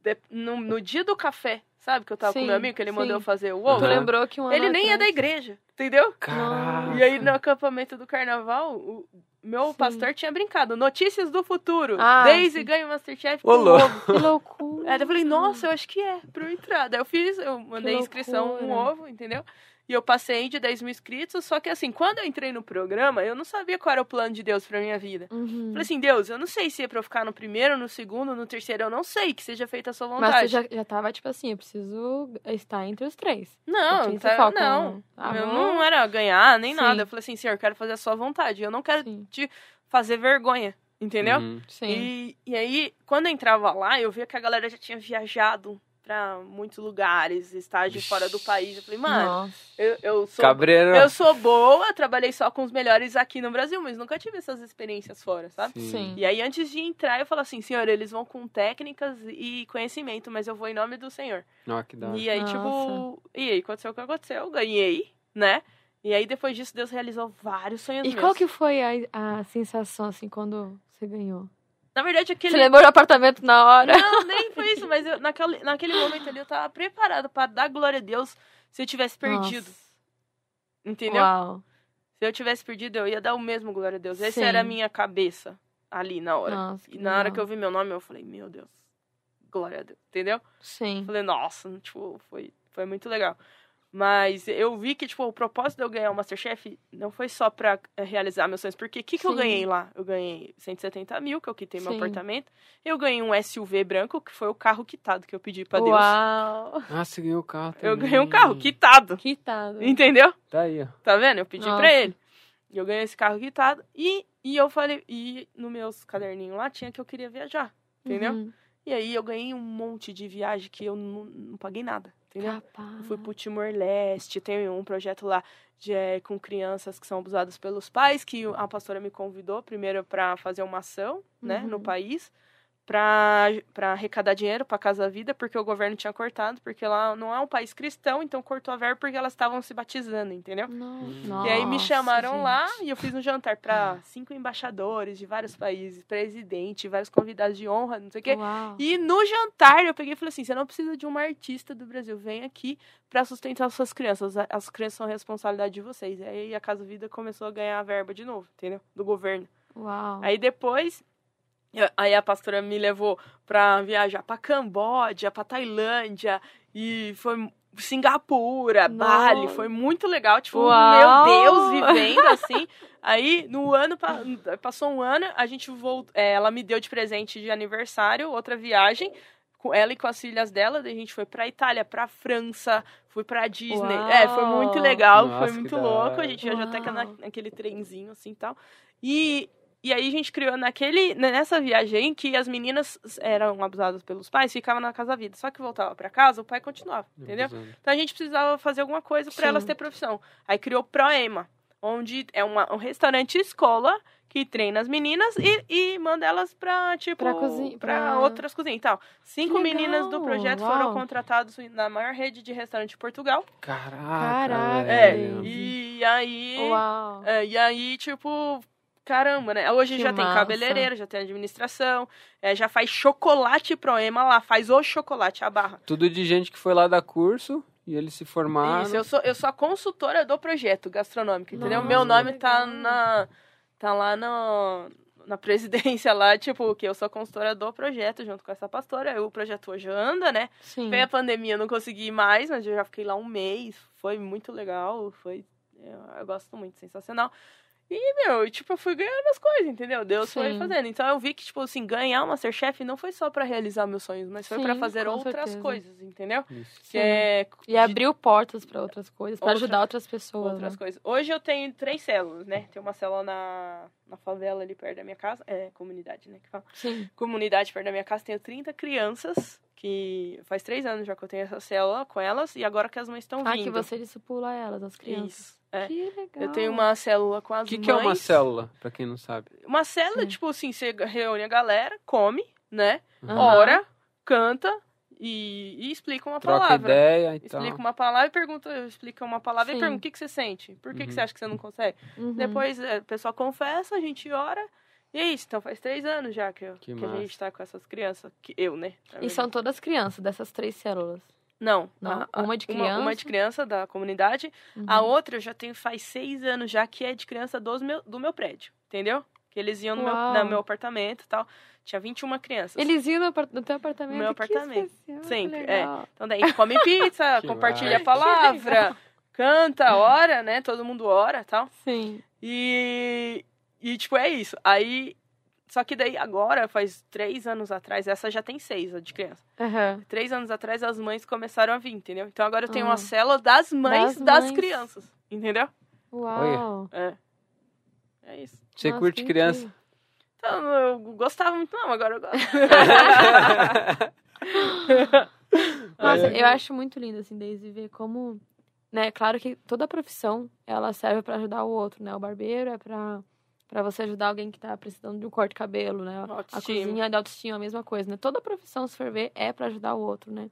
De- no, no dia do café, sabe que eu tava com Sim, meu amigo, que ele sim. mandou eu fazer o Tu ovo? Aham. lembrou que um ano Ele nem é da igreja, entendeu? Caraca. E aí, no acampamento do carnaval, o meu Sim. pastor tinha brincado. Notícias do futuro. Ah, Daisy sim. ganha o Masterchef Ô, com um louco. ovo. Que loucura. Daí eu falei, nossa, eu acho que é, pra eu entrar. Daí eu fiz, eu mandei inscrição, um ovo, entendeu? E eu passei de 10 mil inscritos, só que assim, quando eu entrei no programa, eu não sabia qual era o plano de Deus pra minha vida. Uhum. Falei assim, Deus, eu não sei se é pra eu ficar no primeiro, no segundo, no terceiro, eu não sei, que seja feita a sua vontade. Mas você já, já tava, tipo assim, eu preciso estar entre os três. Não, tá, foco, não. Ah, eu não era ganhar nem Sim. nada. Eu falei assim, senhor, eu quero fazer a sua vontade. Eu não quero Sim. te fazer vergonha, entendeu? Uhum. Sim. E, e aí, quando eu entrava lá, eu via que a galera já tinha viajado pra muitos lugares, estágio fora do país. Eu falei, mano, Nossa. eu, eu sou. Cabreiro. Eu sou boa, trabalhei só com os melhores aqui no Brasil, mas nunca tive essas experiências fora, sabe? Sim. E aí, antes de entrar, eu falo assim, senhor, eles vão com técnicas e conhecimento, mas eu vou em nome do senhor. Ó, que da hora. E aí, Nossa. tipo, e aí aconteceu o que aconteceu, eu ganhei, né? E aí, depois disso, Deus realizou vários sonhos E meus. qual que foi a, a sensação, assim, quando você ganhou? Na verdade, aquele... Você lembrou do apartamento na hora? Não, nem foi isso, mas eu, naquele, naquele momento ali eu tava preparado pra dar glória a Deus se eu tivesse perdido, Nossa. entendeu? Uau. Se eu tivesse perdido, eu ia dar o mesmo glória a Deus. Essa Sim. era a minha cabeça ali na hora. Nossa, E na hora que eu legal. vi meu nome, eu falei, meu Deus, glória a Deus, entendeu? Sim. Falei, nossa, tipo, foi, foi muito legal. Mas eu vi que, tipo, o propósito de eu ganhar o Masterchef não foi só pra eh, realizar meus sonhos. Porque o que, que eu ganhei lá? Eu ganhei 170 mil, que eu quitei meu Sim. apartamento. Eu ganhei um SUV branco, que foi o carro quitado que eu pedi pra Deus. Uau. Ah, você ganhou o carro Eu também. ganhei um carro quitado. Quitado. Entendeu? Tá aí, ó. Tá vendo? Eu pedi Nossa. pra ele. E eu ganhei esse carro quitado. E, e eu falei... E nos meus caderninhos lá tinha que eu queria viajar. Entendeu? Uhum. E aí eu ganhei um monte de viagem que eu não, não paguei nada. Entendeu? Capaz. Eu fui pro Timor-Leste, tem um projeto lá de, é, com crianças que são abusadas pelos pais, que a pastora me convidou primeiro para fazer uma ação, né, no Uhum. país, para arrecadar dinheiro para Casa Vida, porque o governo tinha cortado, porque lá não é um país cristão, então cortou a verba porque elas estavam se batizando, entendeu? No- e aí me Nossa, chamaram gente. lá e eu fiz um jantar para cinco embaixadores de vários países, presidente, vários convidados de honra, não sei o quê. Uau. E no jantar eu peguei e falei assim: você não precisa de uma artista do Brasil, vem aqui pra sustentar as suas crianças. As crianças são responsabilidade de vocês. E aí a Casa Vida começou a ganhar a verba de novo, entendeu? Do governo. Uau. Aí depois. Aí a pastora me levou pra viajar pra Camboja, pra Tailândia, e foi Singapura, Bali, Nossa. foi muito legal. Tipo, Uau! meu Deus, vivendo assim. Aí, no ano, pa- passou um ano, a gente voltou. ela me deu de presente de aniversário outra viagem. Com ela e com as filhas dela, daí a gente foi pra Itália, pra França, fui pra Disney. Uau! É, foi muito legal, Nossa, foi muito louco. A gente viajou até naquele trenzinho assim e tal. E, e aí a gente criou naquele, nessa viagem que as meninas eram abusadas pelos pais, ficavam na casa vida. Só que voltava pra casa, o pai continuava, entendeu? Abusando. Então a gente precisava fazer alguma coisa pra Sim. elas ter profissão. Aí criou Proema, onde é uma, um restaurante escola que treina as meninas e, e manda elas pra, tipo, Pra cozinha- pra pra- outras cozinhas e tal. Cinco meninas do projeto uau. foram contratadas na maior rede de restaurante de Portugal. Caraca, Caraca, É, e aí... Uau. É, e aí, tipo, caramba, né? Hoje Que já tem massa. cabeleireiro, já tem administração, é, já faz chocolate Proema lá, faz o chocolate, a barra. Tudo de gente que foi lá dar curso e eles se formaram. Isso, eu sou, eu sou a consultora do projeto gastronômico, entendeu? Nossa, Meu nome tá na. tá lá no, na presidência lá, tipo, que eu sou a consultora do projeto, junto com essa pastora. O projeto hoje anda, né? Sim. Veio a pandemia, eu não consegui ir mais, mas eu já fiquei lá um mês. Foi muito legal, foi. Eu, eu gosto muito, sensacional. E, meu, tipo, eu fui ganhando as coisas, entendeu? Deus foi Sim. fazendo. Então eu vi que, tipo assim, ganhar o Masterchef não foi só pra realizar meus sonhos, mas foi pra Sim, fazer outras certeza. coisas, entendeu? Que é E abriu portas pra outras coisas, pra Outra- ajudar outras pessoas. outras né? coisas. Hoje eu tenho três células, né? Tem uma célula na, na favela ali perto da minha casa. É, comunidade, né? Que fala. Sim. Comunidade perto da minha casa. Tenho 30 crianças, que faz três anos já que eu tenho essa célula com elas. E agora que as mães estão Ah, vindo. que você discipula elas, as crianças. Isso. É. Que legal. Eu tenho uma célula com as O que, mães. que é uma célula, pra quem não sabe? Uma célula, Sim. tipo assim, você reúne a galera, come, né? Aham. Ora, canta e, e explica uma Troca palavra. ideia e tal. Explica uma palavra e pergunta, explica uma palavra Sim. e pergunta o que, que você sente? Por que, que Uhum. você acha que você não consegue? Uhum. Depois é, o pessoal confessa, a gente ora. E é isso. Então faz três anos já que, eu- Que que a gente tá com essas crianças. Que eu, né? E são todas crianças, dessas três células. Não. Não? a- a- Uma de Uma, uma criança? de criança da comunidade. Uhum. A outra eu já tenho faz seis anos já, que é de criança dos meu, do meu prédio. Entendeu? Que eles iam no meu, no meu apartamento e tal. Tinha 21 crianças. Eles iam no, no teu apartamento? No meu Que apartamento. especial, que Sempre, é. legal. Então daí a gente come pizza, compartilha a palavra, canta, ora, né? Todo mundo ora tal. Sim. E, e, tipo, é isso. Aí, só que daí agora, faz três anos atrás, essa já tem seis, a de criança. Aham. Três anos atrás, as mães começaram a vir, entendeu? Então agora eu tenho Ah. uma célula das mães Das das, mães. crianças, entendeu? Uau. É. É isso. Você Nossa, curte criança? incrível. Então, eu gostava muito, não, agora eu gosto. Nossa, eu acho muito lindo, assim, desde ver como... Né, claro que toda profissão, ela serve pra ajudar o outro, né? O barbeiro é pra, pra você ajudar alguém que tá precisando de um corte de cabelo, né? A Autoestima. cozinha de autoestima, a mesma coisa, né? Toda profissão, se for ver, é pra ajudar o outro, né?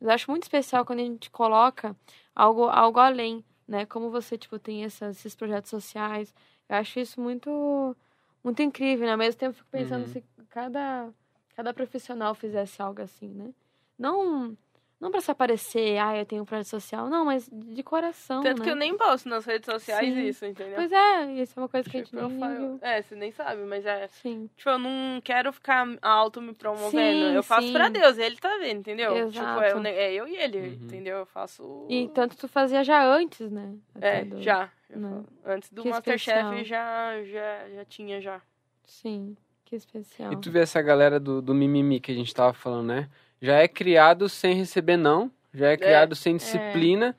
Mas eu acho muito especial quando a gente coloca algo, algo além, né? Como você, tipo, tem essas, esses projetos sociais. Eu acho isso muito, muito incrível, né? Ao mesmo tempo, eu fico pensando Uhum. se cada, cada profissional fizesse algo assim, né? Não, não pra se aparecer, ah, eu tenho um projeto social. Não, mas de coração, Tanto né? que eu nem posto nas redes sociais Sim. isso, entendeu? Pois é, isso é uma coisa que a gente Tipo, nem falo- viu. É, você nem sabe, mas é. Sim, Tipo, eu não quero ficar alto me promovendo. Sim, eu faço sim. pra Deus, ele tá vendo, entendeu? Exato. Tipo, é, é eu e ele, Uhum. entendeu? Eu faço. e tanto tu fazia já antes, né? É, Até do- já. Né? Antes do Masterchef já, já, já tinha já. Sim, que especial. E tu vê essa galera do, do mimimi que a gente tava falando, né? Já é criado sem receber não, já é criado sem disciplina,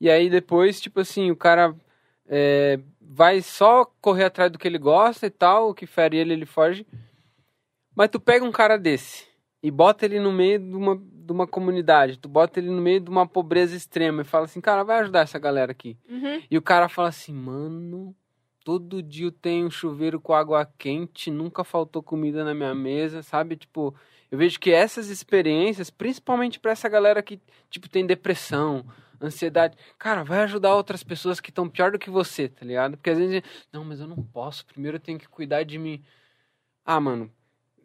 e aí depois, tipo assim, o cara é, vai só correr atrás do que ele gosta e tal, o que fere ele, ele foge. Mas tu pega um cara desse e bota ele no meio de uma, de uma comunidade, tu bota ele no meio de uma pobreza extrema e fala assim, cara, vai ajudar essa galera aqui. Uhum. E o cara fala assim, mano, todo dia eu tenho um chuveiro com água quente, nunca faltou comida na minha mesa, sabe? Tipo, eu vejo que essas experiências, principalmente pra essa galera que, tipo, tem depressão, ansiedade, cara, vai ajudar outras pessoas que estão pior do que você, tá ligado? Porque às vezes, não, mas eu não posso, primeiro eu tenho que cuidar de mim. Ah, mano,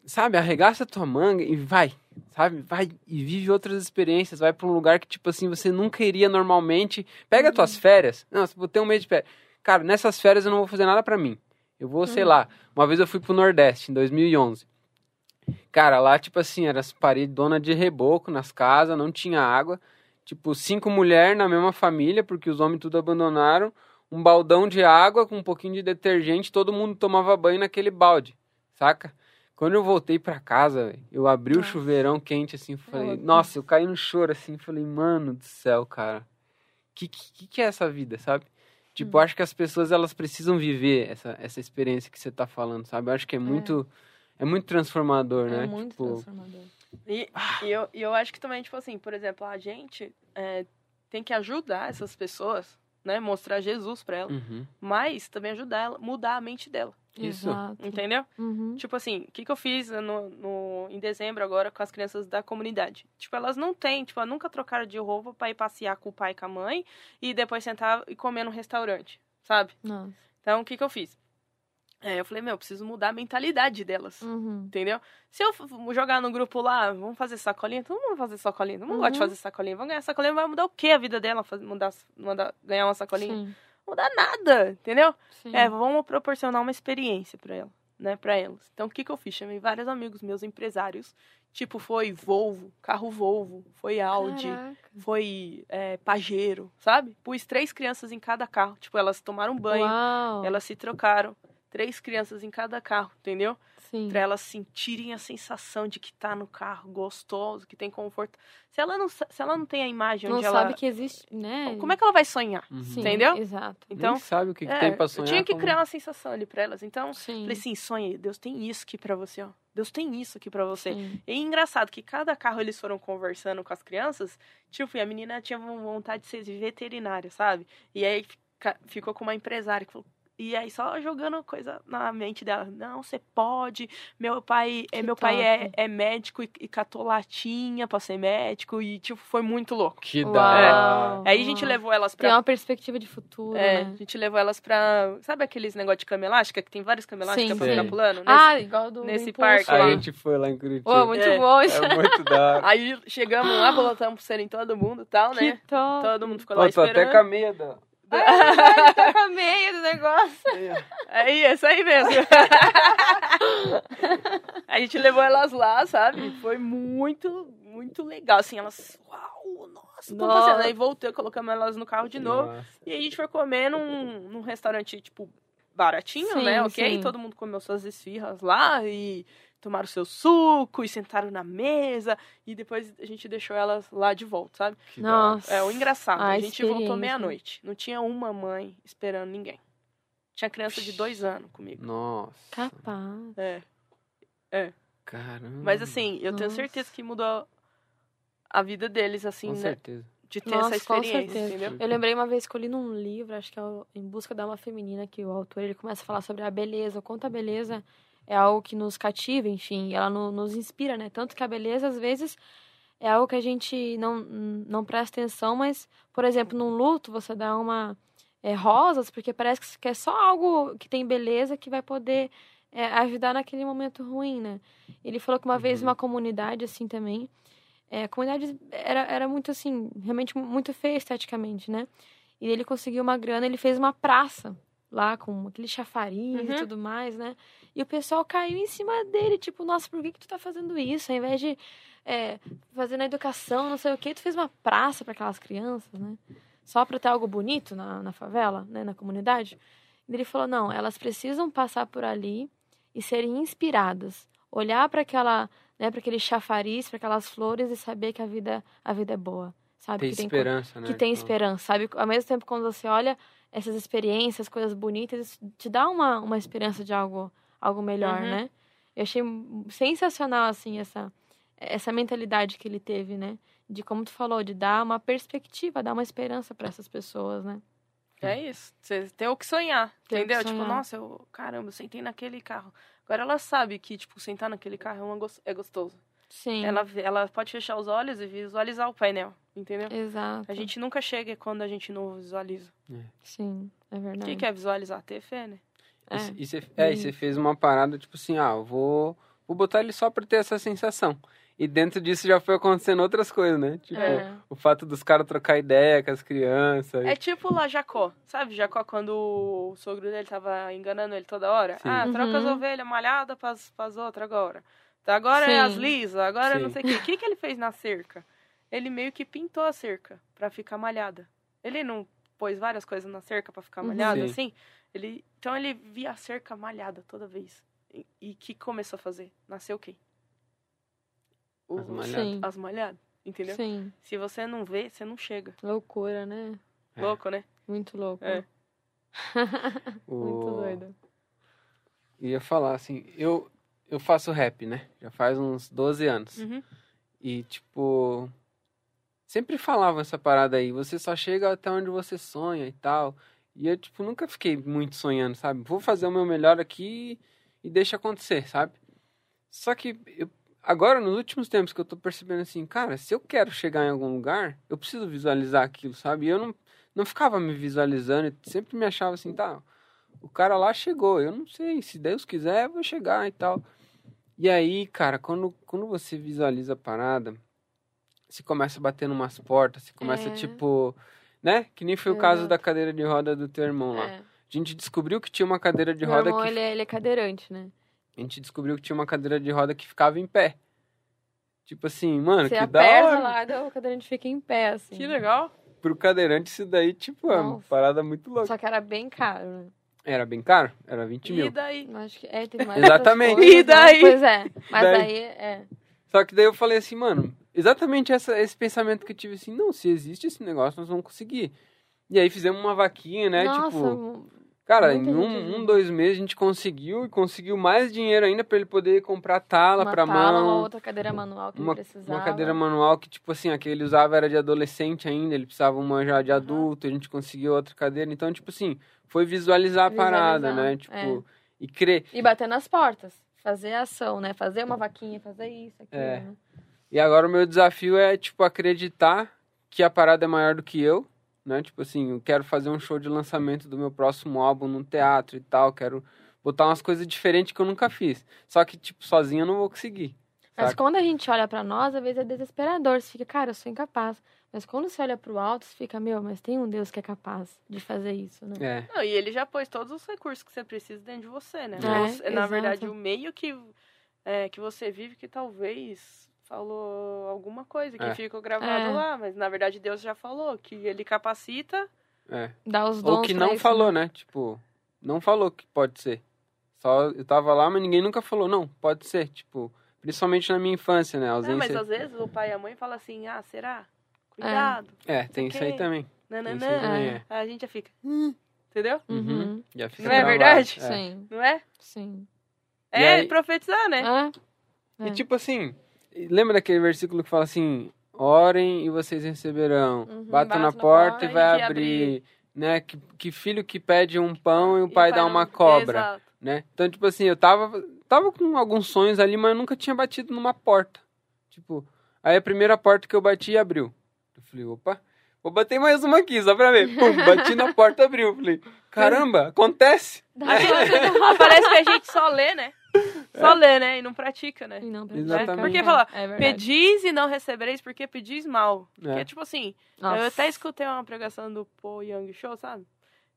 sabe, arregaça tua manga e vai, sabe? Vai e vive outras experiências, vai pra um lugar que, tipo assim, você nunca iria normalmente. Pega tuas férias. Não, se vou ter um mês de férias. Cara, nessas férias eu não vou fazer nada pra mim. Eu vou, sei Uhum. lá, uma vez eu fui pro Nordeste, em 2011. Cara, lá, tipo assim, era as paredes dona de reboco nas casas, não tinha água. Tipo, cinco mulheres na mesma família, porque os homens tudo abandonaram. Um baldão de água com um pouquinho de detergente, todo mundo tomava banho naquele balde, saca? Quando eu voltei pra casa, eu abri o Nossa. chuveirão quente assim, falei, nossa, eu caí no choro assim, falei, mano do céu, cara. Que que, que é essa vida, sabe? Tipo, Hum. acho que as pessoas elas precisam viver essa, essa experiência que você tá falando, sabe? Eu acho que é muito é, muito transformador, É né? muito tipo, transformador. E, e eu, e eu acho que também, tipo assim, por exemplo, a gente é, tem que ajudar essas pessoas, né? Mostrar Jesus pra elas. uhum. Mas também ajudar ela, mudar a mente dela. Isso. Exato. Entendeu? Uhum. Tipo assim, o que, que eu fiz no, no, em dezembro agora com as crianças da comunidade? Tipo, elas não têm, tipo, elas nunca trocaram de roupa pra ir passear com o pai e com a mãe e depois sentar e comer no restaurante, sabe? Nossa. Então, o que, que eu fiz? É, eu falei, meu, eu preciso mudar a mentalidade delas. Uhum. Entendeu? Se eu jogar no grupo lá, vamos fazer sacolinha, todo mundo vai fazer sacolinha. Todo mundo gosta de Uhum. fazer sacolinha. Vamos ganhar sacolinha, vai mudar o que a vida dela? Mudar, mudar, ganhar uma sacolinha? Sim. Mudar nada, entendeu? Sim. É, vamos proporcionar uma experiência pra ela, né, para elas. Então, o que que eu fiz? Chamei vários amigos meus empresários, tipo, foi Volvo, carro Volvo, foi Audi, Caraca. foi é, Pajero, sabe? Pus três crianças em cada carro, tipo, elas tomaram banho, Uau. elas se trocaram, três crianças em cada carro, entendeu? Sim. Pra elas sentirem a sensação de que tá no carro gostoso, que tem conforto. Se ela não, se ela não tem a imagem Não onde sabe ela... que existe, né? Como é que ela vai sonhar? Uhum. Sim, entendeu? Exato. Então, Nem sabe o que, que é, tem pra eu sonhar. tinha que como- criar uma sensação ali pra elas. Então, Sim. Falei assim, sonhe, Deus tem isso aqui pra você, ó. Deus tem isso aqui pra você. Sim. E é engraçado que cada carro eles foram conversando com as crianças, tipo, e a menina tinha vontade de ser veterinária, sabe? E aí fica- ficou com uma empresária que falou, e aí só jogando coisa na mente dela. Não, você pode. Meu pai, é, Que meu pai é, top. é médico e, e catou latinha pra ser médico e tipo foi muito louco. Que da É. Aí a gente levou elas Tem pra uma perspectiva de futuro, é, a né? gente levou elas pra. Sabe aqueles negócio de cama elástica? Que tem vários cama elástica Sim, pra sim. ficar pulando? Ah, igual do nesse do parque Impulso A lá. gente foi lá em Curitiba. Pô, muito É. bom isso. É muito da. Aí chegamos lá, bolotamos pulseira em todo mundo e tal, Que né? top. Todo mundo ficou lá Pô, tô até esperando. com a meia da... Ai, tá com a meia do negócio. É isso aí mesmo. a gente levou elas lá, sabe? Foi muito, muito legal. Assim, elas. Uau, nossa, passeando. Aí voltei, colocamos elas no carro de novo. Nossa. E a gente foi comer num, num restaurante, tipo, baratinho, Sim, né? Ok? sim. Todo mundo comeu suas esfirras lá e tomaram seu suco e sentaram na mesa. E depois a gente deixou elas lá de volta, sabe? Que. Nossa. É, o engraçado, A a gente voltou meia-noite. Não tinha uma mãe esperando ninguém. Tinha criança de dois anos comigo. Nossa. Capaz. É. Caramba. Mas assim, eu tenho Nossa. certeza que mudou a vida deles, assim, Com né? certeza. De ter Nossa, essa com experiência, certeza. entendeu? Eu lembrei uma vez que eu li num livro, acho que é o Em Busca da Alma Feminina, que o autor ele começa a falar sobre a beleza, o quanto a beleza é algo que nos cativa, enfim, ela no- nos inspira, né? Tanto que a beleza, às vezes, é algo que a gente não, não presta atenção, mas, por exemplo, num luto, você dá uma é, rosas, porque parece que é só algo que tem beleza que vai poder é, ajudar naquele momento ruim, né? Ele falou que uma vez Uhum. uma comunidade, assim, também, é, a comunidade era, era muito assim, realmente muito feia esteticamente, né? E ele conseguiu uma grana, ele fez uma praça lá com aquele chafariz e Uhum. tudo mais, né? E o pessoal caiu em cima dele, tipo, nossa, por que, que tu tá fazendo isso? Ao invés de é, fazer na educação, não sei o que, tu fez uma praça para aquelas crianças, né? Só para ter algo bonito na, na favela, né? Na comunidade. E ele falou, não, elas precisam passar por ali e serem inspiradas. Olhar para aquela, né, para aquele chafariz, para aquelas flores e saber que a vida, a vida é boa, sabe? Tem que tem esperança, né? que tem Tipo, esperança, sabe? Ao mesmo tempo quando você olha essas experiências, coisas bonitas, te dá uma, uma esperança de algo, algo melhor, Uhum. né? Eu achei sensacional, assim, essa, essa mentalidade que ele teve, né? De como tu falou, de dar uma perspectiva, dar uma esperança para essas pessoas, né? É isso. Você tem o que sonhar, Tem o que entendeu? Tipo, sonhar. nossa, eu, caramba, eu sentei naquele carro. Agora ela sabe que, tipo, sentar naquele carro é, uma é gostoso. Sim. Ela, ela pode fechar os olhos e visualizar o painel, entendeu? Exato. A gente nunca chega quando a gente não visualiza. Sim, é O verdade. que, que é visualizar? Ter fé, né? É. E, você, é, você fez uma parada, tipo assim, ah, eu vou, vou botar ele só pra ter essa sensação. E dentro disso já foi acontecendo outras coisas, né? Tipo, É. o fato dos caras trocar ideia com as crianças. É tipo lá Jacó. Sabe Jacó quando o sogro dele tava enganando ele toda hora? Sim. Ah, troca as Uhum. ovelhas malhadas pras, pras outras agora. Tá, Agora é Sim. as lisas, agora é não Sim. sei o quê. O que, que ele fez na cerca? Ele meio que pintou a cerca pra ficar malhada. Ele não pôs várias coisas na cerca pra ficar Uhum. malhada, Sim. assim? Ele, então ele via a cerca malhada toda vez. E- E que começou a fazer? Nasceu o quê? O- As malhadas. As malhadas, entendeu? Sim. Se você não vê, você não chega. Loucura, né? É. Louco, né? Muito louco. É. O- Muito doido. Ia falar assim, eu, eu faço rap, né? Já faz uns 12 anos. Uhum. E, tipo, sempre falavam essa parada aí, você só chega até onde você sonha e tal. E eu, tipo, nunca fiquei muito sonhando, sabe? Vou fazer o meu melhor aqui e deixa acontecer, sabe? Só que eu, agora, nos últimos tempos que eu tô percebendo assim, cara, se eu quero chegar em algum lugar, eu preciso visualizar aquilo, sabe? E eu não, não ficava me visualizando, sempre me achava assim, tá, o cara lá chegou, eu não sei, se Deus quiser, eu vou chegar e tal. E aí, cara, quando, quando você visualiza a parada, você começa a bater numas portas, você começa, É. tipo, né? Que nem foi o caso da cadeira de roda do teu irmão lá. É. A gente descobriu que tinha uma cadeira de Meu roda irmão, que. ele, é, ele é cadeirante, né? A gente descobriu que tinha uma cadeira de roda que ficava em pé. Tipo assim, mano, Você que da hora. lá, daí o cadeirante fica em pé, assim. Que legal. Pro cadeirante, isso daí, tipo, é uma Nossa. parada muito louca. Só que era bem caro, né? Era bem caro? Era 20 E mil. daí? Eu Acho que é, tem mais Exatamente. coisas, E daí? né? Pois é. Mas Daí? daí, é. Só que daí eu falei assim, mano, exatamente essa, esse pensamento que eu tive assim, não, se existe esse negócio, nós vamos conseguir. E aí fizemos uma vaquinha, né? Nossa, tipo, cara, em um, um, dois meses a gente conseguiu e conseguiu mais dinheiro ainda pra ele poder comprar tala pra tala, uma mão. outra cadeira manual que Uma, ele precisava. uma cadeira manual que, tipo assim, a que ele usava era de adolescente ainda, ele precisava uma já de Uhum. adulto, a gente conseguiu outra cadeira. Então, tipo assim, foi visualizar a parada, Visualizar, né? Tipo, e crer. E bater nas portas. Fazer ação, né? Fazer uma vaquinha, fazer isso, aquilo, É. né? E agora o meu desafio é, tipo, acreditar que a parada é maior do que eu, né? Tipo assim, eu quero fazer um show de lançamento do meu próximo álbum num teatro e tal, quero botar umas coisas diferentes que eu nunca fiz. Só que, tipo, sozinho eu não vou conseguir. Mas saca? quando a gente olha pra nós, às vezes é desesperador. Você fica, cara, eu sou incapaz. Mas quando você olha pro alto, você fica, meu, mas tem um Deus que é capaz de fazer isso, né? É, Não, e ele já pôs todos os recursos que você precisa dentro de você, né? É, Você- na exato. verdade, o meio que, é, que você vive que talvez falou alguma coisa que É. ficou gravado É. lá, mas na verdade Deus já falou que ele capacita. É. Dá os dons Ou que não isso, falou, né? né? Tipo, não falou que pode ser. Só eu tava lá, mas ninguém nunca falou, não, pode ser. Tipo, principalmente na minha infância, né? A Não, mas ausência. às vezes o pai e a mãe falam assim, ah, será? Cuidado. É, tem isso aí também. Nananã. Tem isso aí também, É. é. Aí a gente já fica. "Hum", entendeu? Uhum. Já fica Não é gravado. verdade? É. Sim, Não é? sim. É, aí- profetizar, né? É. E tipo assim, lembra daquele versículo que fala assim: orem e vocês receberão, Uhum, batam na porta e vai e abrir. Né? Que, que filho que pede um pão e o E pai dá uma não- cobra. Exato. né? Então, tipo assim, eu tava, tava com alguns sonhos ali, mas eu nunca tinha batido numa porta. Tipo, aí a primeira porta que eu bati abriu. Eu falei, opa, vou bater mais uma aqui, só pra ver. Pum, bati na porta, abriu. Falei, caramba, acontece. Parece que a gente só lê, né? Só lê, né? E não pratica, né? E não pra Exatamente. praticar. Porque fala, é. Pedis e não recebereis porque pedis mal. É. Que é tipo assim, Nossa. eu até escutei uma pregação do Paul Young Show, sabe?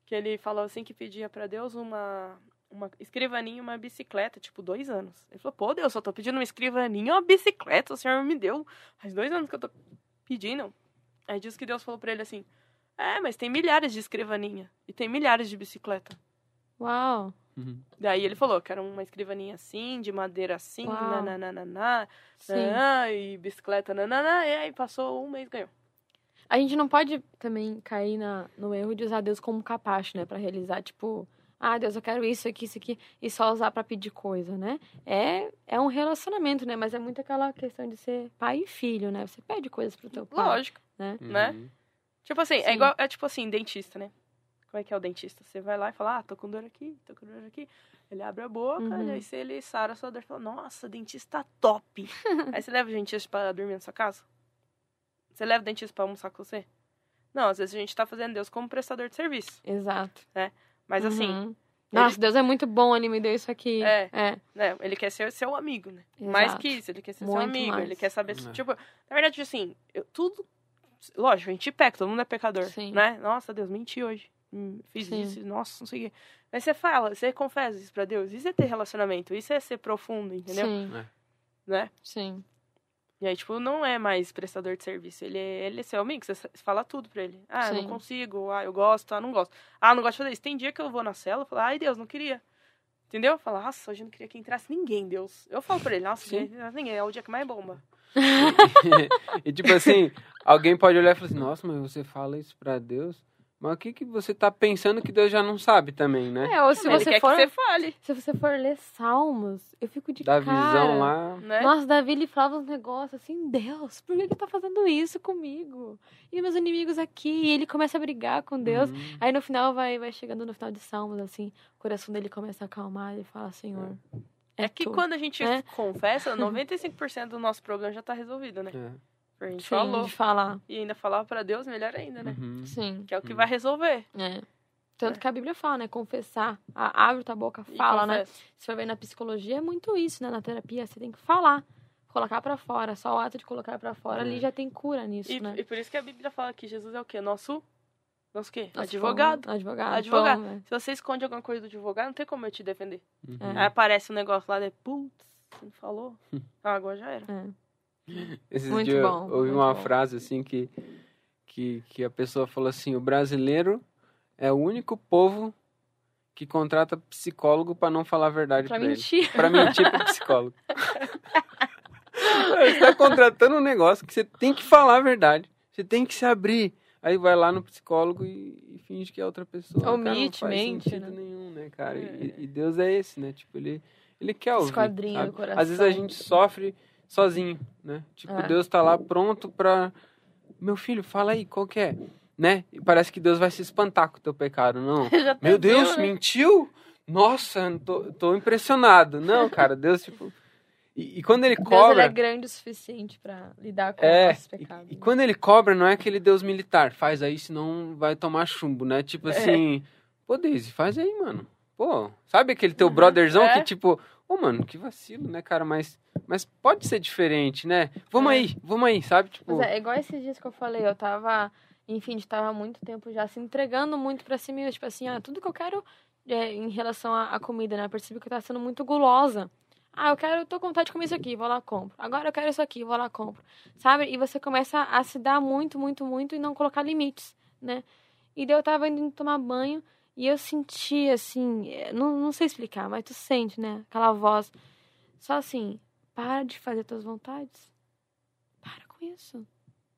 Que ele falou assim que pedia pra Deus uma, uma escrivaninha e uma bicicleta, tipo, dois anos. Ele falou, pô, Deus, eu tô pedindo uma escrivaninha e uma bicicleta, o Senhor me deu. Faz dois anos que eu tô pedindo. Aí diz que Deus falou pra ele assim, é, mas tem milhares de escrivaninha e tem milhares de bicicleta. Uau. Uhum. Daí ele falou, quero uma escrivaninha assim, de madeira assim, nananana, Sim. nananã, e bicicleta, nananã, e aí passou um mês ganhou. A gente não pode também cair na, no erro de usar Deus como capacho, né? Pra realizar, tipo, ah, Deus, eu quero isso aqui, isso aqui, e só usar pra pedir coisa, né? É, é um relacionamento, né? Mas é muito aquela questão de ser pai e filho, né? Você pede coisas pro teu pai. Lógico. Né? Né? Uhum. Tipo assim, Sim. é igual, é tipo assim, dentista, né? Como é que é o dentista? Você vai lá e fala, ah, tô com dor aqui, tô com dor aqui. Ele abre a boca, Uhum. e aí se ele sara a sua dor, fala, nossa, dentista top. aí você leva o dentista pra dormir na sua casa? Você leva o dentista pra almoçar com você? Não, às vezes a gente tá fazendo Deus como prestador de serviço. Exato. Mas assim, Uhum. Nossa, Deus é muito bom, ele me deu isso aqui. É. É. né, ele quer ser seu amigo, né? Mais Exato. que isso, ele quer ser seu Muito amigo, mais. ele quer saber, se- É. tipo, na verdade, assim, eu, tudo, lógico, a gente peca, todo mundo é pecador, Sim. né? Nossa, Deus, menti hoje, Hum, fiz Sim. isso, nossa, não sei o quê. Mas você fala, você confessa isso pra Deus, isso é ter relacionamento, isso é ser profundo, entendeu? Sim, Né? sim. E aí, tipo, não é mais prestador de serviço, ele é, ele é seu amigo, você fala tudo pra ele. Ah, eu não consigo, ah, eu gosto, ah, não gosto. Ah, não gosto de fazer isso. Tem dia que eu vou na cela, eu falo, ai, Deus, não queria. Entendeu? Fala, nossa, hoje eu não queria que entrasse ninguém, Deus. Eu falo pra ele, nossa, Sim. não entrasse ninguém, é o dia que mais bomba. e tipo assim, alguém pode olhar e falar assim, nossa, mas você fala isso pra Deus? Mas o que, que você tá pensando que Deus já não sabe também, né? É, ou se ele você quer for. que você fale, Se você for ler Salmos, eu fico de Da cara. visão lá. né? Nossa, Davi ele falava uns negócios assim, Deus, por que que tá fazendo isso comigo? E meus inimigos aqui, e ele começa a brigar com Deus. Uhum. Aí no final vai, vai chegando no final de Salmos, assim, o coração dele começa a acalmar e fala, Senhor. É, É que tu. quando a gente É. confessa, 95% do nosso problema já tá resolvido, né? É. A gente Sim, falou. de falar. E ainda falar pra Deus, melhor ainda, né? Uhum. Sim. Que é o que Hum. vai resolver. É. Tanto É. que a Bíblia fala, né? Confessar. A, abre tua boca, fala, né? Se for ver na psicologia, é muito isso, né? Na terapia, você tem que falar. Colocar pra fora. Só o ato de colocar pra fora É. ali já tem cura nisso, E, né? e por isso que a Bíblia fala que Jesus é o quê? Nosso. Nosso quê? Nosso advogado. pão, Advogado. Advogado. pão, né? Se você esconde alguma coisa do advogado, não tem como eu te defender. Uhum. É. Aí aparece um negócio lá, de putz, você não falou? ah, agora já era. É. Esses Muito dias bom, eu ouvi uma bom. frase assim que, que, que a pessoa falou assim: o brasileiro é o único povo que contrata psicólogo pra não falar a verdade ele. mentir. Pra mentir pro psicólogo. Você tá contratando um negócio que você tem que falar a verdade. Você tem que se abrir. Aí vai lá no psicólogo e, e finge que é outra pessoa. Cara, não Omite, faz mente, sentido né? nenhum, né, cara? É. E, e Deus é esse, né? Tipo, ele, ele quer ouvir. Esquadrinha sabe? do coração. Às vezes a gente sofre sozinho, né? Tipo, É. Deus tá lá pronto pra... Meu filho, fala aí, qual que é? Né? E parece que Deus vai se espantar com o teu pecado, não. Meu Deus, né? mentiu? Nossa, tô, tô impressionado. Não, cara, Deus, tipo... E, e quando ele Deus cobra... ele é grande o suficiente pra lidar com É, os nossos e, pecados. e quando ele cobra, não é aquele Deus militar. Faz aí, senão vai tomar chumbo, né? Tipo assim, pô, Daisy, faz aí, mano. Pô, sabe aquele teu Uhum, brotherzão é. que tipo, ô, mano, que vacilo, né, cara? Mas, mas pode ser diferente, né? Vamos É. aí, vamos aí, sabe? Tipo, Mas é, é igual esses dias que eu falei, eu tava, enfim, estava há muito tempo já se entregando muito pra si mesmo, tipo assim, ah, tudo que eu quero é, em relação à, à comida, né? Eu percebi que eu tava sendo muito gulosa. Ah, eu quero, eu tô com vontade de comer isso aqui, vou lá compro. Agora eu quero isso aqui, vou lá compro. Sabe? E você começa a se dar muito, muito, muito e não colocar limites, né? E daí eu tava indo tomar banho e eu senti assim, eh, não, não sei explicar, mas tu sente, né? Aquela voz. Só assim, para de fazer tuas vontades. Para com isso.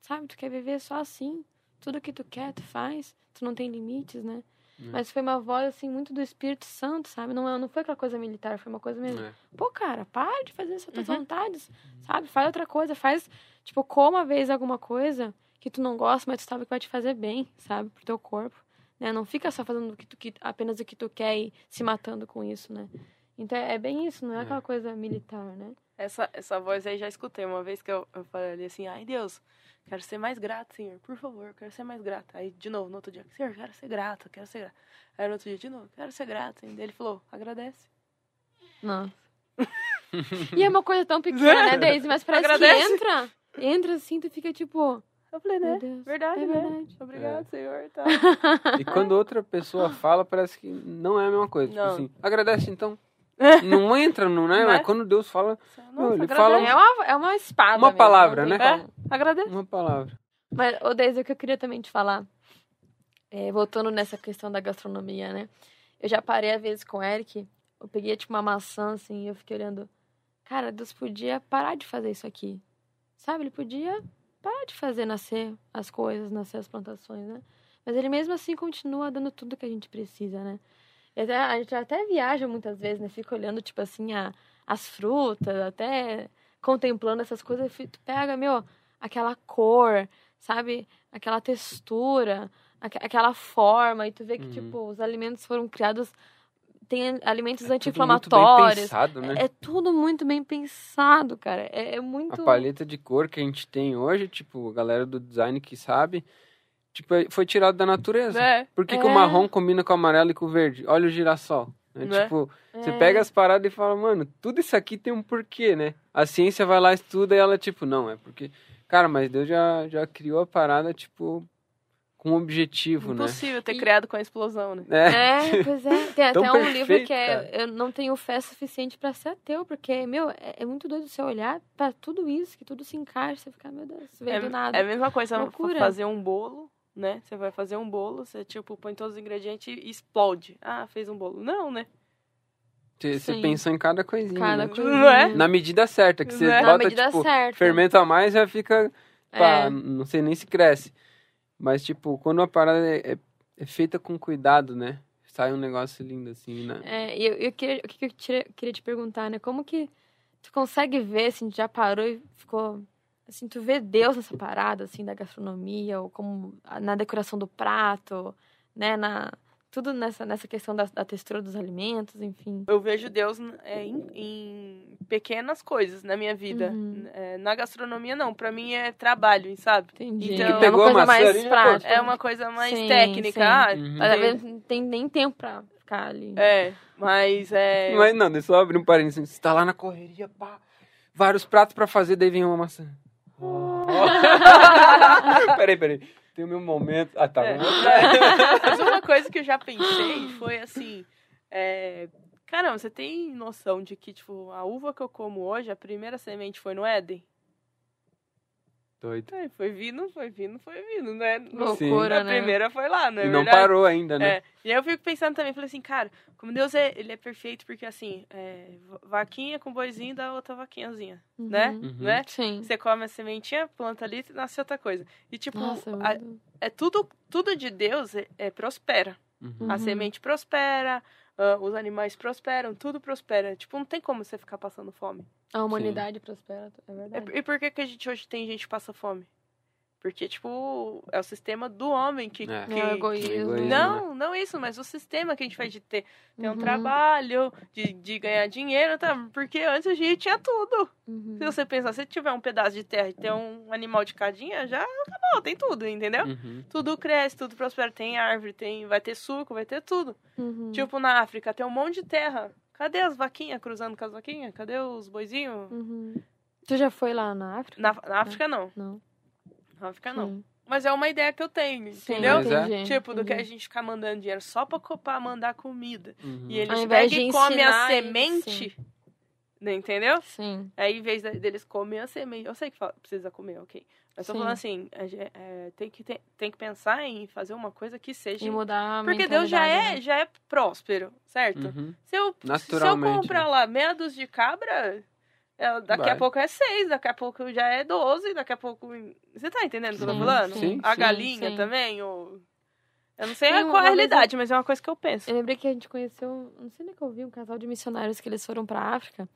Sabe? Tu quer viver só assim. Tudo que tu quer, tu faz. Tu não tem limites, né? É. Mas foi uma voz, assim, muito do Espírito Santo, sabe? Não, é- não foi aquela coisa militar, foi uma coisa mesmo. É. Pô, cara, para de fazer essas tuas Uhum. vontades, sabe? Faz outra coisa, faz, tipo, coma uma vez alguma coisa que tu não gosta, mas tu sabe que vai te fazer bem, sabe? Pro teu corpo, né? Não fica só fazendo o que tu, que, apenas o que tu quer e se matando com isso, né? Então é bem isso, não é É. aquela coisa militar, né? Essa, essa voz aí já escutei uma vez que eu, eu falei assim, ai Deus, quero ser mais grato, Senhor, por favor, quero ser mais grato. Aí de novo, no outro dia, Senhor, quero ser grato, quero ser grato. Aí no outro dia, de novo, quero ser. Senhor. Daí ele falou, agradece. Nossa. e é uma coisa tão pequena, né, Daisy? Mas parece Agradece. que entra. Entra assim, tu fica tipo, Eu falei, né? meu Deus. Verdade, é né? verdade. Obrigado, Senhor. Tá. E quando outra pessoa fala, parece que não é a mesma coisa. Tipo Não. assim, agradece então. Não entra, não é? Né? Mas quando Deus fala Nossa, ele fala É uma, é uma espada. Uma mesmo, palavra, não né? como. Agradece. uma palavra. Mas, ô Deise, o que eu queria também te falar, é, voltando nessa questão da gastronomia, né? Eu já parei às vezes com o Eric, eu peguei tipo uma maçã assim e eu fiquei olhando. Cara, Deus podia parar de fazer isso aqui. Sabe? Ele podia parar de fazer nascer as coisas, nascer as plantações, né? Mas ele mesmo assim continua dando tudo que a gente precisa, né? Até- a gente até viaja muitas vezes, né? Fica olhando, tipo assim, a, as frutas, até contemplando essas coisas. Tu pega, meu, aquela cor, sabe? Aquela textura, aque- aquela forma. E tu vê que, Uhum. tipo, os alimentos foram criados... Tem alimentos Tudo muito bem anti-inflamatórios. pensado, né? É tudo muito bem pensado, cara. É, é muito... A paleta de cor que a gente tem hoje, tipo, a galera do design que sabe, tipo, é- foi tirado da natureza. É. Por que, que É. o marrom combina com o amarelo e com o verde? Olha o girassol. É, Né? Tipo, você É. pega as paradas e fala, mano, tudo isso aqui tem um porquê, né? A ciência vai lá, estuda e ela, tipo, não, é porque. Cara, mas Deus já, já criou a parada, tipo, com um objetivo, né? Impossível ter E- criado com a explosão, né? É, pois é. Tem até um livro que é. Eu não tenho fé suficiente pra ser ateu, porque, meu, é, é muito doido você olhar pra tudo isso, que tudo se encaixa, você fica, meu Deus, veio do nada. É a mesma coisa Loucura. fazer um bolo, né? Você vai fazer um bolo, você, tipo, põe todos os ingredientes e explode. Ah, fez um bolo. Não, né? Você, pensou em cada coisinha. Cada né? coisa. Não é? Na medida certa, que você? Na bota, medida tipo, certa. fermenta mais já fica. Pá, É. não sei nem se cresce. Mas, tipo, quando a parada é, é- é feita com cuidado, né? Sai um negócio lindo, assim, né? É, e eu, eu queria, o que eu queria te perguntar, né? Como que tu consegue ver, assim, já parou e ficou... Assim, tu vê Deus nessa parada, assim, da gastronomia, ou como na decoração do prato, né? Na, tudo nessa, nessa questão da, da textura dos alimentos, enfim. Eu vejo Deus é, em, em pequenas coisas na minha vida. Uhum. É, na gastronomia, não. Pra mim é trabalho, sabe? Entendi. Então- é uma coisa mais né, prática. É uma coisa mais Sim, técnica. sim. Ah, Uhum. Às vezes não tem nem tempo pra ficar ali. É, mas é. Mas não, deixa eu só abrir um parênteses. Você tá lá na correria, pá, vários pratos pra fazer, daí vem uma maçã. peraí, peraí. Tem o meu momento. Ah, tá. É. Mas uma coisa que eu já pensei foi assim. É... Caramba, você tem noção de que, tipo, a uva que eu como hoje, a primeira semente foi no Éden? Doido. É, foi vindo, foi vindo, foi vindo, né? Loucura, a né? primeira foi lá, não é E não verdade? parou ainda, né? É, e aí eu fico pensando também, falei assim, cara, como Deus é, ele é perfeito, porque assim, é, va- vaquinha com boizinho dá outra vaquinhazinha, Uhum. né? Uhum. né? Sim. Você come a sementinha, planta ali e nasce outra coisa. E tipo, Nossa, a- é tudo, tudo de Deus é, é prospera. Uhum. A Uhum. semente prospera, ah, os animais prosperam, tudo prospera. Tipo, não tem como você ficar passando fome. a humanidade prospera, é verdade. E, e por que, que a gente hoje tem gente que passa fome? Porque, tipo, é o sistema do homem que. É. que- É o egoísmo. Não, não isso, mas o sistema que a gente faz de ter, ter um Uhum. trabalho, de, de ganhar dinheiro, tá? Porque antes a gente tinha tudo. Uhum. Se você pensar, se tiver um pedaço de terra e ter um animal de cadinha, já acabou, tem tudo, entendeu? Uhum. Tudo cresce, tudo prospera, tem árvore, tem, vai ter suco, vai ter tudo. Uhum. Tipo, na África tem um monte de terra. Cadê as vaquinhas cruzando com as vaquinhas? Cadê os boizinhos? Uhum. Tu já foi lá na África? Na, na África, não. Não. Na África, não. Sim. Mas é uma ideia que eu tenho, Sim, entendeu? É. entendi, Tipo, do que a gente ficar mandando dinheiro só pra, co- pra mandar comida. Uhum. E eles pegam e comem a semente, né, entendeu? Sim. Aí, em vez de- deles comer a semente, eu sei que fala- precisa comer, ok. Mas tô Sim. falando assim, é, tem, que ter- tem que pensar em fazer uma coisa que seja. E mudar a Porque Deus já é, né? já é próspero, certo? Uhum. Se, eu, se eu comprar né? lá meia dúzia de cabra, é, daqui a Vai. pouco é seis, daqui a pouco já é doze, daqui a pouco. Você tá entendendo o que eu tô falando? sim, a sim, galinha sim. também, ou. Eu não sei Sim, qual é a realidade, mas é uma coisa que eu penso. Eu lembrei que a gente conheceu, não sei nem que eu vi, um casal de missionários que eles foram pra África.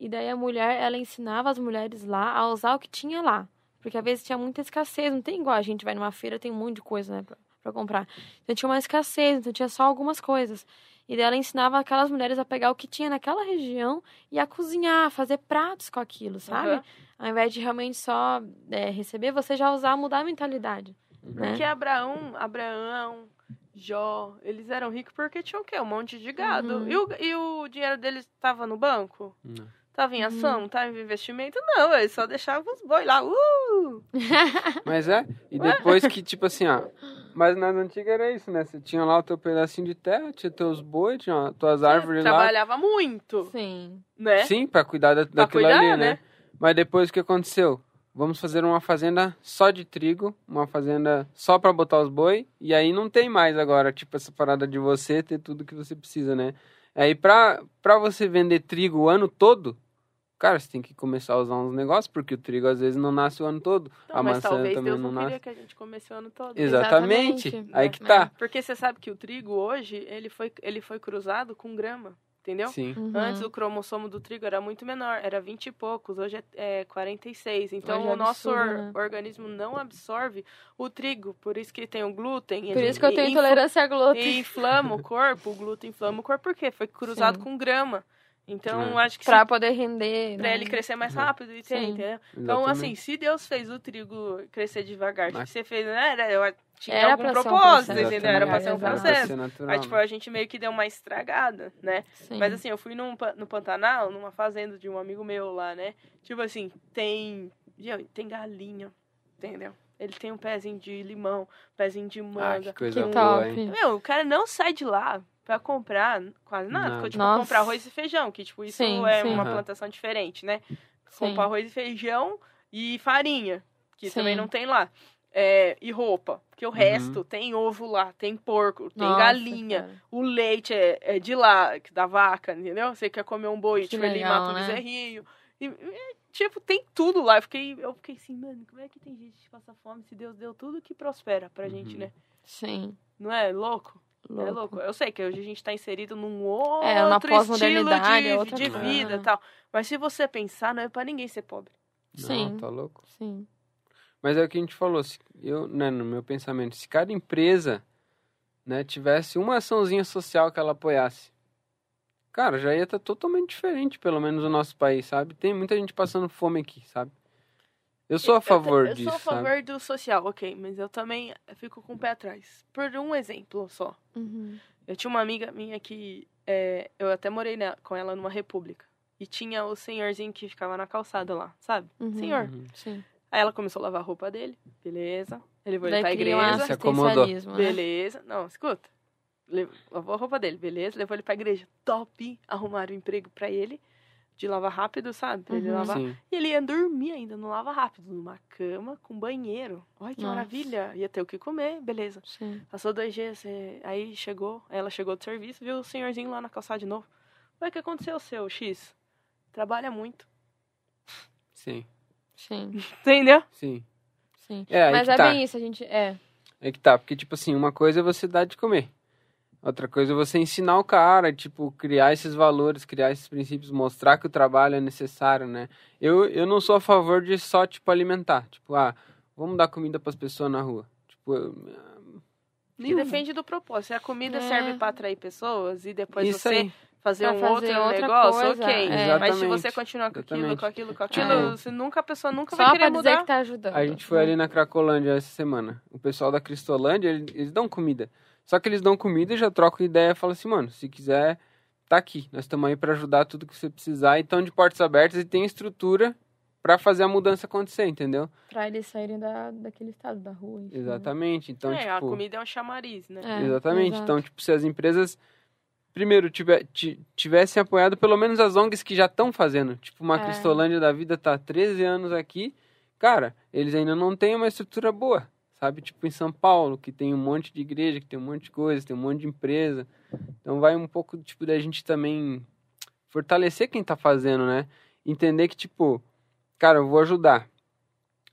E daí a mulher, ela ensinava as mulheres lá a usar o que tinha lá. Porque às vezes tinha muita escassez, não tem igual a gente vai numa feira, tem um monte de coisa, né, pra, pra comprar. Então tinha uma escassez, então tinha só algumas coisas. E daí ela ensinava aquelas mulheres a pegar o que tinha naquela região e a cozinhar, a fazer pratos com aquilo, sabe? Aham. Ao invés de realmente só é, receber, você já usar, mudar a mentalidade. Né? Porque Abraão, Abraão, Jó, eles eram ricos porque tinham o quê? Um monte de gado. Uhum. E, o, e o dinheiro deles tava no banco? Não. Tava em Uhum. ação? Tava em investimento? Não, eles só deixavam os boi lá. Uh! Mas é, e depois que, tipo assim, ó. Mas nas antigas era isso, né? Você tinha lá o teu pedacinho de terra, tinha teus bois, tinha tuas árvores lá. Trabalhava muito, Sim. né? Sim, pra cuidar da, daquilo cuidar, ali, né? né? Mas depois o que aconteceu? Vamos fazer uma fazenda só de trigo, uma fazenda só pra botar os boi, e aí não tem mais agora, tipo, essa parada de você ter tudo que você precisa, né? Aí pra, pra você vender trigo o ano todo, cara, você tem que começar a usar uns negócios, porque o trigo às vezes não nasce o ano todo. Então, a mas maçã talvez também Deus não não, nasce. queria que a gente comece o ano todo. Exatamente. Exatamente. Aí que É. tá. Porque você sabe que o trigo hoje, ele foi, ele foi cruzado com grama, entendeu? Sim. Uhum. Antes o cromossomo do trigo era muito menor, era 20 e poucos, hoje é, é 46. Então Hoje é o nosso or- absurdo, né? organismo não absorve o trigo, por isso que tem o glúten. Por e- isso que eu tenho e- intolerância a E glúten. inflama o corpo, o glúten inflama o corpo, por quê? Foi cruzado Sim. com grama. Então, É. acho que Pra se, poder render. pra né? ele crescer mais Uhum. rápido, e ter, Sim. entendeu? Então, assim, se Deus fez o trigo crescer devagar, Mas- que você fez, né? Era, eu tinha Era algum pra ser um propósito, processo, entendeu? Era pra ser um processo. Aí, tipo, né? a gente meio que deu uma estragada, né? Sim. Mas assim, eu fui num, no Pantanal, numa fazenda de um amigo meu lá, né? Tipo assim, tem. Tem galinha, entendeu? Ele tem um pezinho de limão, pezinho de Ah, manga. que coisa que boa, top. hein? Meu, o cara não sai de lá pra comprar quase nada. Nada. Tipo, Nossa. comprar arroz e feijão, que tipo, isso Sim, é sim. uma Aham. plantação diferente, né? Sim. Comprar arroz e feijão e farinha, que Sim. também não tem lá. É, e roupa, porque o Uhum. resto tem ovo lá, tem porco, tem Nossa, galinha, cara. o leite é, é de lá, que- da vaca, entendeu? Você quer comer um boi, Que tipo, ele mata um né? bezerrinho. E, e, tipo, tem tudo lá. Eu fiquei, eu fiquei assim, mano, como é que tem gente que passa fome se Deus deu tudo que prospera pra gente, Uhum. né? Sim. Não é louco? Louco. É louco. Eu sei que hoje a gente tá inserido num outro É, uma estilo de, é outra de vida e tal. Mas se você pensar, não é pra ninguém ser pobre. Sim. Não, tá louco. Sim. Mas é o que a gente falou, se eu, né, no meu pensamento, se cada empresa, né, tivesse uma açãozinha social que ela apoiasse, cara, já ia estar totalmente diferente, pelo menos no nosso país, sabe? Tem muita gente passando fome aqui, sabe? Eu sou a favor eu, eu disso, sou a favor sabe? do social, ok, mas eu também fico com o pé atrás. Por um exemplo só. Uhum. Eu tinha uma amiga minha que é, eu até morei ne- com ela numa república. E tinha o senhorzinho que ficava na calçada lá, sabe? Uhum. Senhor. Uhum. Sim. Aí ela começou a lavar a roupa dele, beleza. Ele levou ele Daí pra um igreja, Se acomodou. né? beleza. Não, escuta. Le- Lavou a roupa dele, beleza. Levou ele pra igreja, top. Arrumaram um emprego pra ele, de lavar rápido, sabe? Pra ele Uhum. lavar. Sim. E ele ia dormir ainda, não lava rápido, numa cama com banheiro. Olha que Nossa. maravilha. Ia ter o que comer, beleza. Sim. Passou dois dias, é, aí chegou, ela chegou do serviço, viu o senhorzinho lá na calçada de novo. Ué, o que aconteceu, seu X? Trabalha muito. Sim, Sim. Entendeu? sim. Sim. É, Mas é tá. bem isso, a gente. É. É que tá, porque, tipo assim, uma coisa é você dar de comer. Outra coisa é você ensinar o cara, tipo, criar esses valores, criar esses princípios, mostrar que o trabalho é necessário, né? Eu, eu não sou a favor de só, tipo, alimentar. Tipo, ah, vamos dar comida pras pessoas na rua. Tipo, eu, E depende do propósito. Se a comida É. serve pra atrair pessoas e depois isso você aí. fazer Pra um fazer outro outra negócio, coisa, ok. é. Mas se você continuar com aquilo, Exatamente. com aquilo, com aquilo, É. você nunca, a pessoa nunca Só vai querer pra dizer mudar. que tá ajudando. A gente foi ali na Cracolândia essa semana. O pessoal da Cristolândia, eles, eles dão comida. Só que eles dão comida e já trocam ideia e falam assim, mano, se quiser, tá aqui. Nós estamos aí pra ajudar tudo que você precisar. E estão de portas abertas e tem estrutura pra fazer a mudança acontecer, entendeu? Pra eles saírem da, daquele estado da rua. enfim, né? Exatamente. Então, é, a tipo, comida é um chamariz, né? É, exatamente. exato. Então, tipo, se as empresas primeiro, tiver, ti- tivessem apoiado pelo menos as ONGs que já estão fazendo. Tipo, uma É. Cristolândia da vida tá há 13 anos aqui. Cara, eles ainda não têm uma estrutura boa. Sabe? Tipo, em São Paulo, que tem um monte de igreja, que tem um monte de coisa, tem um monte de empresa. Então vai um pouco, tipo, da gente também fortalecer quem tá fazendo, né? Entender que, tipo, cara, eu vou ajudar.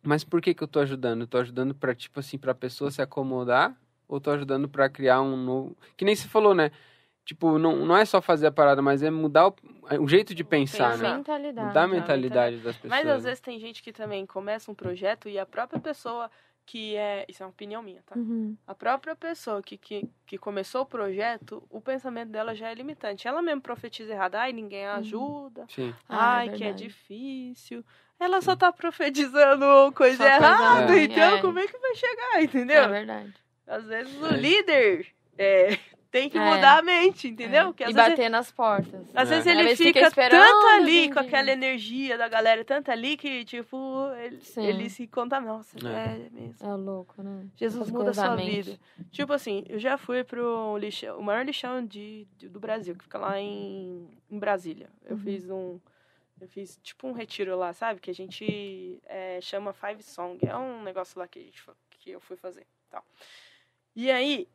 Mas por que que eu tô ajudando? Eu tô ajudando pra, tipo assim, pra pessoa se acomodar? Ou tô ajudando pra criar um novo... Que nem se falou, né? Tipo, não, não é só fazer a parada, mas é mudar o, o jeito de pensar, Pensar. né? Mentalidade. Mudar a né? mentalidade das pessoas. Mas às né? vezes tem gente que também começa um projeto e a própria pessoa que é. Isso é uma opinião minha, tá? Uhum. A própria pessoa que, que, que começou o projeto, o pensamento dela já é limitante. Ela mesmo profetiza errado. Ai, ninguém a ajuda. Sim. Ah, é Ai, que é difícil. Ela só tá profetizando coisa Só coisa errada. ruim, então, é. como é que vai chegar, entendeu? É verdade. Às vezes o É. líder é, tem que É. mudar a mente, entendeu? É. Que às e vezes bater nas portas. às É. vezes ele fica fica tanto ali gente. com aquela energia da galera, tanto ali que, tipo, ele, ele se conta, nossa, É. é, mesmo. É louco, né? Jesus muda a sua vida. Tipo assim, eu já fui pro lixão, o maior lixão de, de- do Brasil, que fica lá em, em Brasília. Eu Uhum. fiz um. Eu fiz tipo um retiro lá, sabe? Que a gente é, chama Five Song. É um negócio lá que, a gente, que eu fui fazer. Tal. E aí,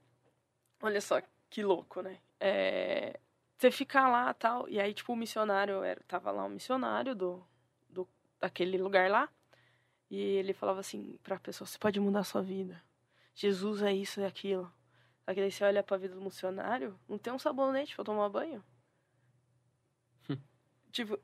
olha só que louco, né? É, você ficar lá tal. E aí, tipo, o missionário, era, tava lá um missionário do, do, daquele lugar lá. E ele falava assim pra pessoa: você pode mudar a sua vida. Jesus é isso e aquilo. Só que daí você olha pra vida do missionário, não tem um sabonete pra tomar banho. tipo,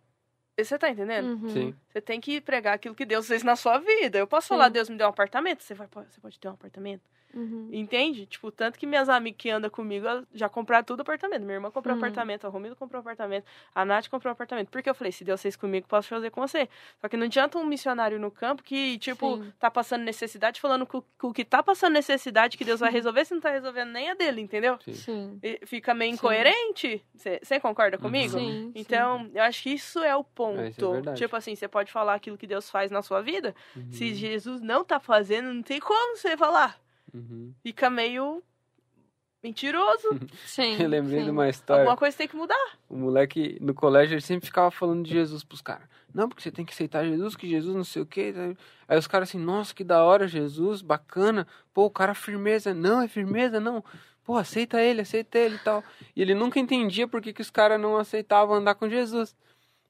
você tá entendendo? Uhum. Sim. Você tem que pregar aquilo que Deus fez na sua vida. Eu posso falar, Sim. Deus me deu um apartamento? Você, vai, você pode ter um apartamento? Uhum. Entende? Tipo, tanto que minhas amigas que andam comigo já compraram tudo apartamento. Minha irmã comprou Hum. apartamento, a Romilda comprou apartamento, a Nath comprou apartamento. Porque eu falei, se Deus fez comigo, posso fazer com você. Só que não adianta um missionário no campo que, tipo, Sim. tá passando necessidade, falando que o- que o que tá passando necessidade que Deus vai resolver, se não tá resolvendo nem a dele, entendeu? Sim. Sim. E fica meio Sim. incoerente. Você concorda Uhum. comigo? Sim. Então, eu acho que isso é o ponto. É, isso é verdade. tipo assim, você pode falar aquilo que Deus faz na sua vida. Uhum. Se Jesus não tá fazendo, não tem como você falar. Uhum. Fica meio mentiroso. Sim. Eu lembrei sim. de uma história. Alguma coisa tem que mudar. O moleque no colégio ele sempre ficava falando de Jesus pros caras. Não, porque você tem que aceitar Jesus, que Jesus não sei o quê. Aí os caras assim, nossa, que da hora, Jesus, bacana. Pô, o cara firmeza. Não, é firmeza, não. Pô, aceita ele, aceita ele e tal. E ele nunca entendia por que, que os caras não aceitavam andar com Jesus.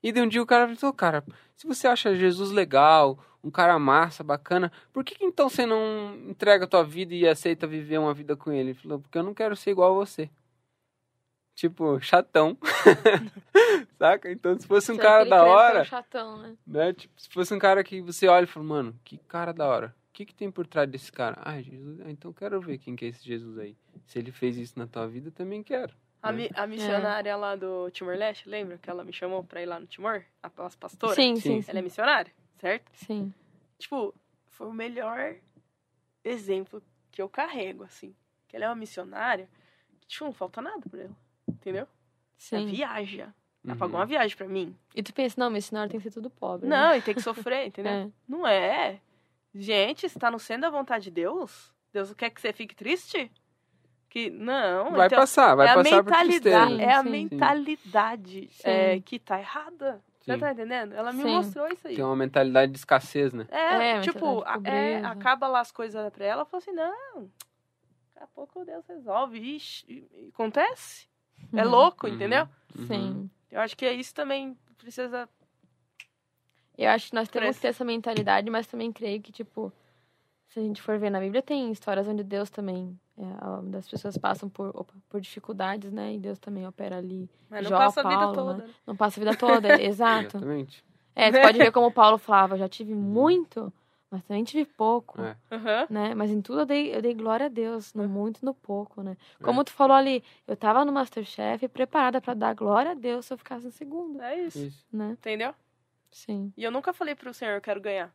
E de um dia o cara falou, cara, se você acha Jesus legal, um cara massa, bacana, por que, que então você não entrega a tua vida e aceita viver uma vida com ele? Ele falou, porque eu não quero ser igual a você. Tipo, chatão. Saca? Então, se fosse um é cara da hora, chatão, né? né? Tipo, se fosse um cara que você olha e fala, mano, que cara da hora. O que, que tem por trás desse cara? Ah, Jesus. Então quero ver quem que é esse Jesus aí. Se ele fez isso na tua vida, eu também quero. A, É. mi- a missionária lá do Timor-Leste, lembra que ela me chamou pra ir lá no Timor? A, as pastoras? Sim, Sim. sim, sim. Ela é missionária, certo? Sim. Tipo, foi o melhor exemplo que eu carrego, assim. Que ela é uma missionária que, tipo, não falta nada pra ela. Entendeu? Ela Sim. viaja. Ela Uhum. pagou uma viagem pra mim. E tu pensa, não, missionário tem que ser tudo pobre. né? Não, e tem que sofrer, entendeu? É. Não é. Gente, você tá no centro da vontade de Deus? Deus quer que você fique triste? Que não. Vai então, passar, vai é a passar por mentalidade, tristeza. é a Sim, sim. mentalidade Sim. é, que tá errada. Você tá entendendo? Ela me Sim. mostrou isso aí. Tem uma mentalidade de escassez, né? É, É, tipo, a- é, acaba lá as coisas pra ela, fala assim, não, daqui a pouco Deus resolve. Ixi, acontece. É Uhum. louco, Uhum. entendeu? Uhum. Sim. Eu acho que é isso também precisa... Eu acho que nós temos Parece- que ter essa mentalidade, mas também creio que, tipo, se a gente for ver na Bíblia, tem histórias onde Deus também, é, onde as pessoas passam por, opa, por dificuldades, né? E Deus também opera ali. Mas não Jó, passa a vida Paulo, toda. né? né? Não passa a vida toda, exato. Exatamente. É, você pode ver como Paulo falava, já tive muito, mas também tive pouco. É. Né? Mas em tudo eu dei, eu dei glória a Deus, no É. muito e no pouco, né? É. Como tu falou ali, eu tava no Masterchef preparada pra dar glória a Deus se eu ficasse em segundo, É isso, Isso. né? entendeu? Sim. E eu nunca falei pro senhor, eu quero ganhar.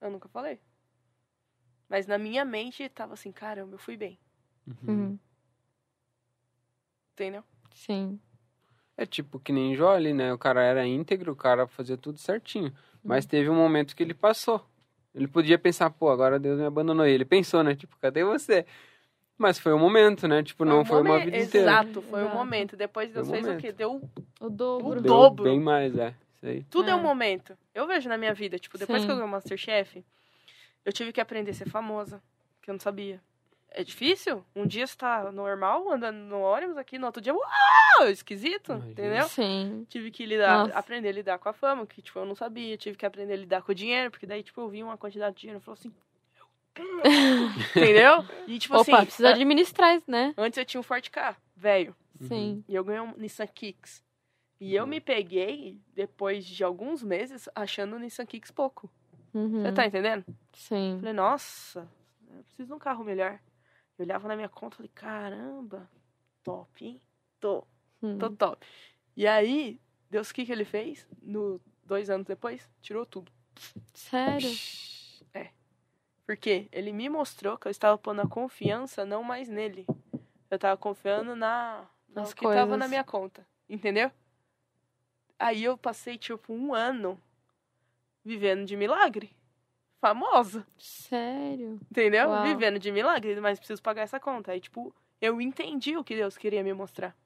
Eu nunca falei. Mas na minha mente tava assim, caramba, eu fui bem. Uhum. Uhum. Entendeu? Sim. É tipo que nem Jó ali, né? O cara era íntegro, o cara fazia tudo certinho. Mas Uhum. teve um momento que ele passou. Ele podia pensar, pô, agora Deus me abandonou. E ele pensou, né? Tipo, cadê você? Mas foi um momento, né? Tipo, não um foi uma vida inteira. Exato, foi um Exato. momento. Depois Deus Foi um fez o momento. quê? Deu O dobro. O Deu dobro. bem mais, é. Isso aí. Tudo é. um É. momento. Eu vejo na minha vida, tipo, depois Sim. que eu ganhei o Masterchef, eu tive que aprender a ser famosa, que eu não sabia. É difícil? Um dia você tá normal, andando no ônibus aqui, no outro dia, uau, esquisito, Imagina. entendeu? Sim. Tive que lidar, Nossa. aprender a lidar com a fama, que, tipo, eu não sabia. Tive que aprender a lidar com o dinheiro, porque daí, tipo, eu vi uma quantidade de dinheiro e falou assim... entendeu? E, tipo Opa, assim, precisa a- administrar isso, né? antes eu tinha um Ford K, velho. Sim. E eu ganhei um Nissan Kicks. E eu me peguei, depois de alguns meses, achando o Nissan Kicks pouco. Uhum. Você tá entendendo? Sim. Falei, nossa, eu preciso de um carro melhor. Eu olhava na minha conta e falei, caramba, top, hein? Tô, Hum. tô top. E aí, Deus, o que que ele fez? No, dois anos depois, tirou tudo. Sério? É. Porque ele me mostrou que eu estava pondo a confiança não mais nele. Eu tava confiando na, Nas nas que tava coisas. na minha conta. Entendeu? Aí eu passei, tipo, um ano vivendo de milagre. Famosa. Sério? Entendeu? Uau. Vivendo de milagre, mas preciso pagar essa conta. Aí, tipo, eu entendi o que Deus queria me mostrar.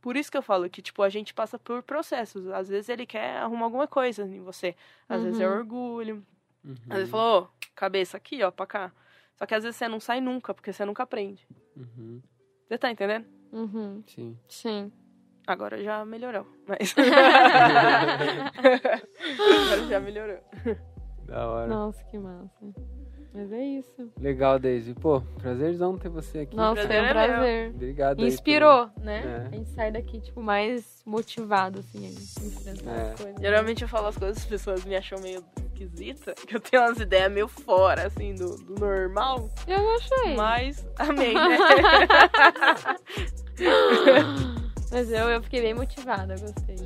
Por isso que eu falo que, tipo, a gente passa por processos. Às vezes ele quer arrumar alguma coisa em você. Às vezes é Uhum. orgulho. Uhum. Às vezes falou, ô, cabeça aqui, ó, pra cá. Só que às vezes você não sai nunca, porque você nunca aprende. Uhum. Você tá entendendo? Uhum. Sim. Sim. Agora já melhorou. Mas. Agora já melhorou. Da hora. Nossa, que massa. Mas é isso. Legal, Daisy. Pô, prazerzão ter você aqui. Nossa, prazer foi um é prazer. Obrigado aí Inspirou, né? É. A gente sai daqui, tipo, mais motivado, assim, a enfrentar É. as coisas. Geralmente eu falo as coisas, as pessoas me acham meio esquisita, que eu tenho umas ideias meio fora, assim, do, do normal. Eu gostei. Mas, amém, né? Mas eu, eu fiquei bem motivada, gostei.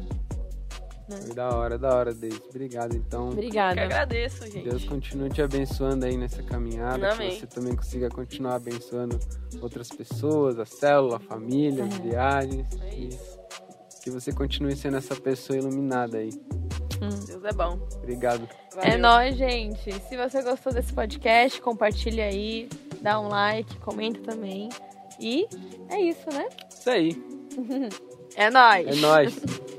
Foi da hora, da hora, Daisy. Obrigado, então. que Obrigada. agradeço, gente. Deus continue te abençoando aí nessa caminhada. Amém. Que você também consiga continuar abençoando outras pessoas, a célula, a família, as É. viagens. É Que, isso. que você continue sendo essa pessoa iluminada aí. Hum. Deus é bom. Obrigado. É Valeu. nóis, gente. Se você gostou desse podcast, compartilha aí, dá um like, comenta também. E é isso, né? Isso aí. É nóis. É nóis.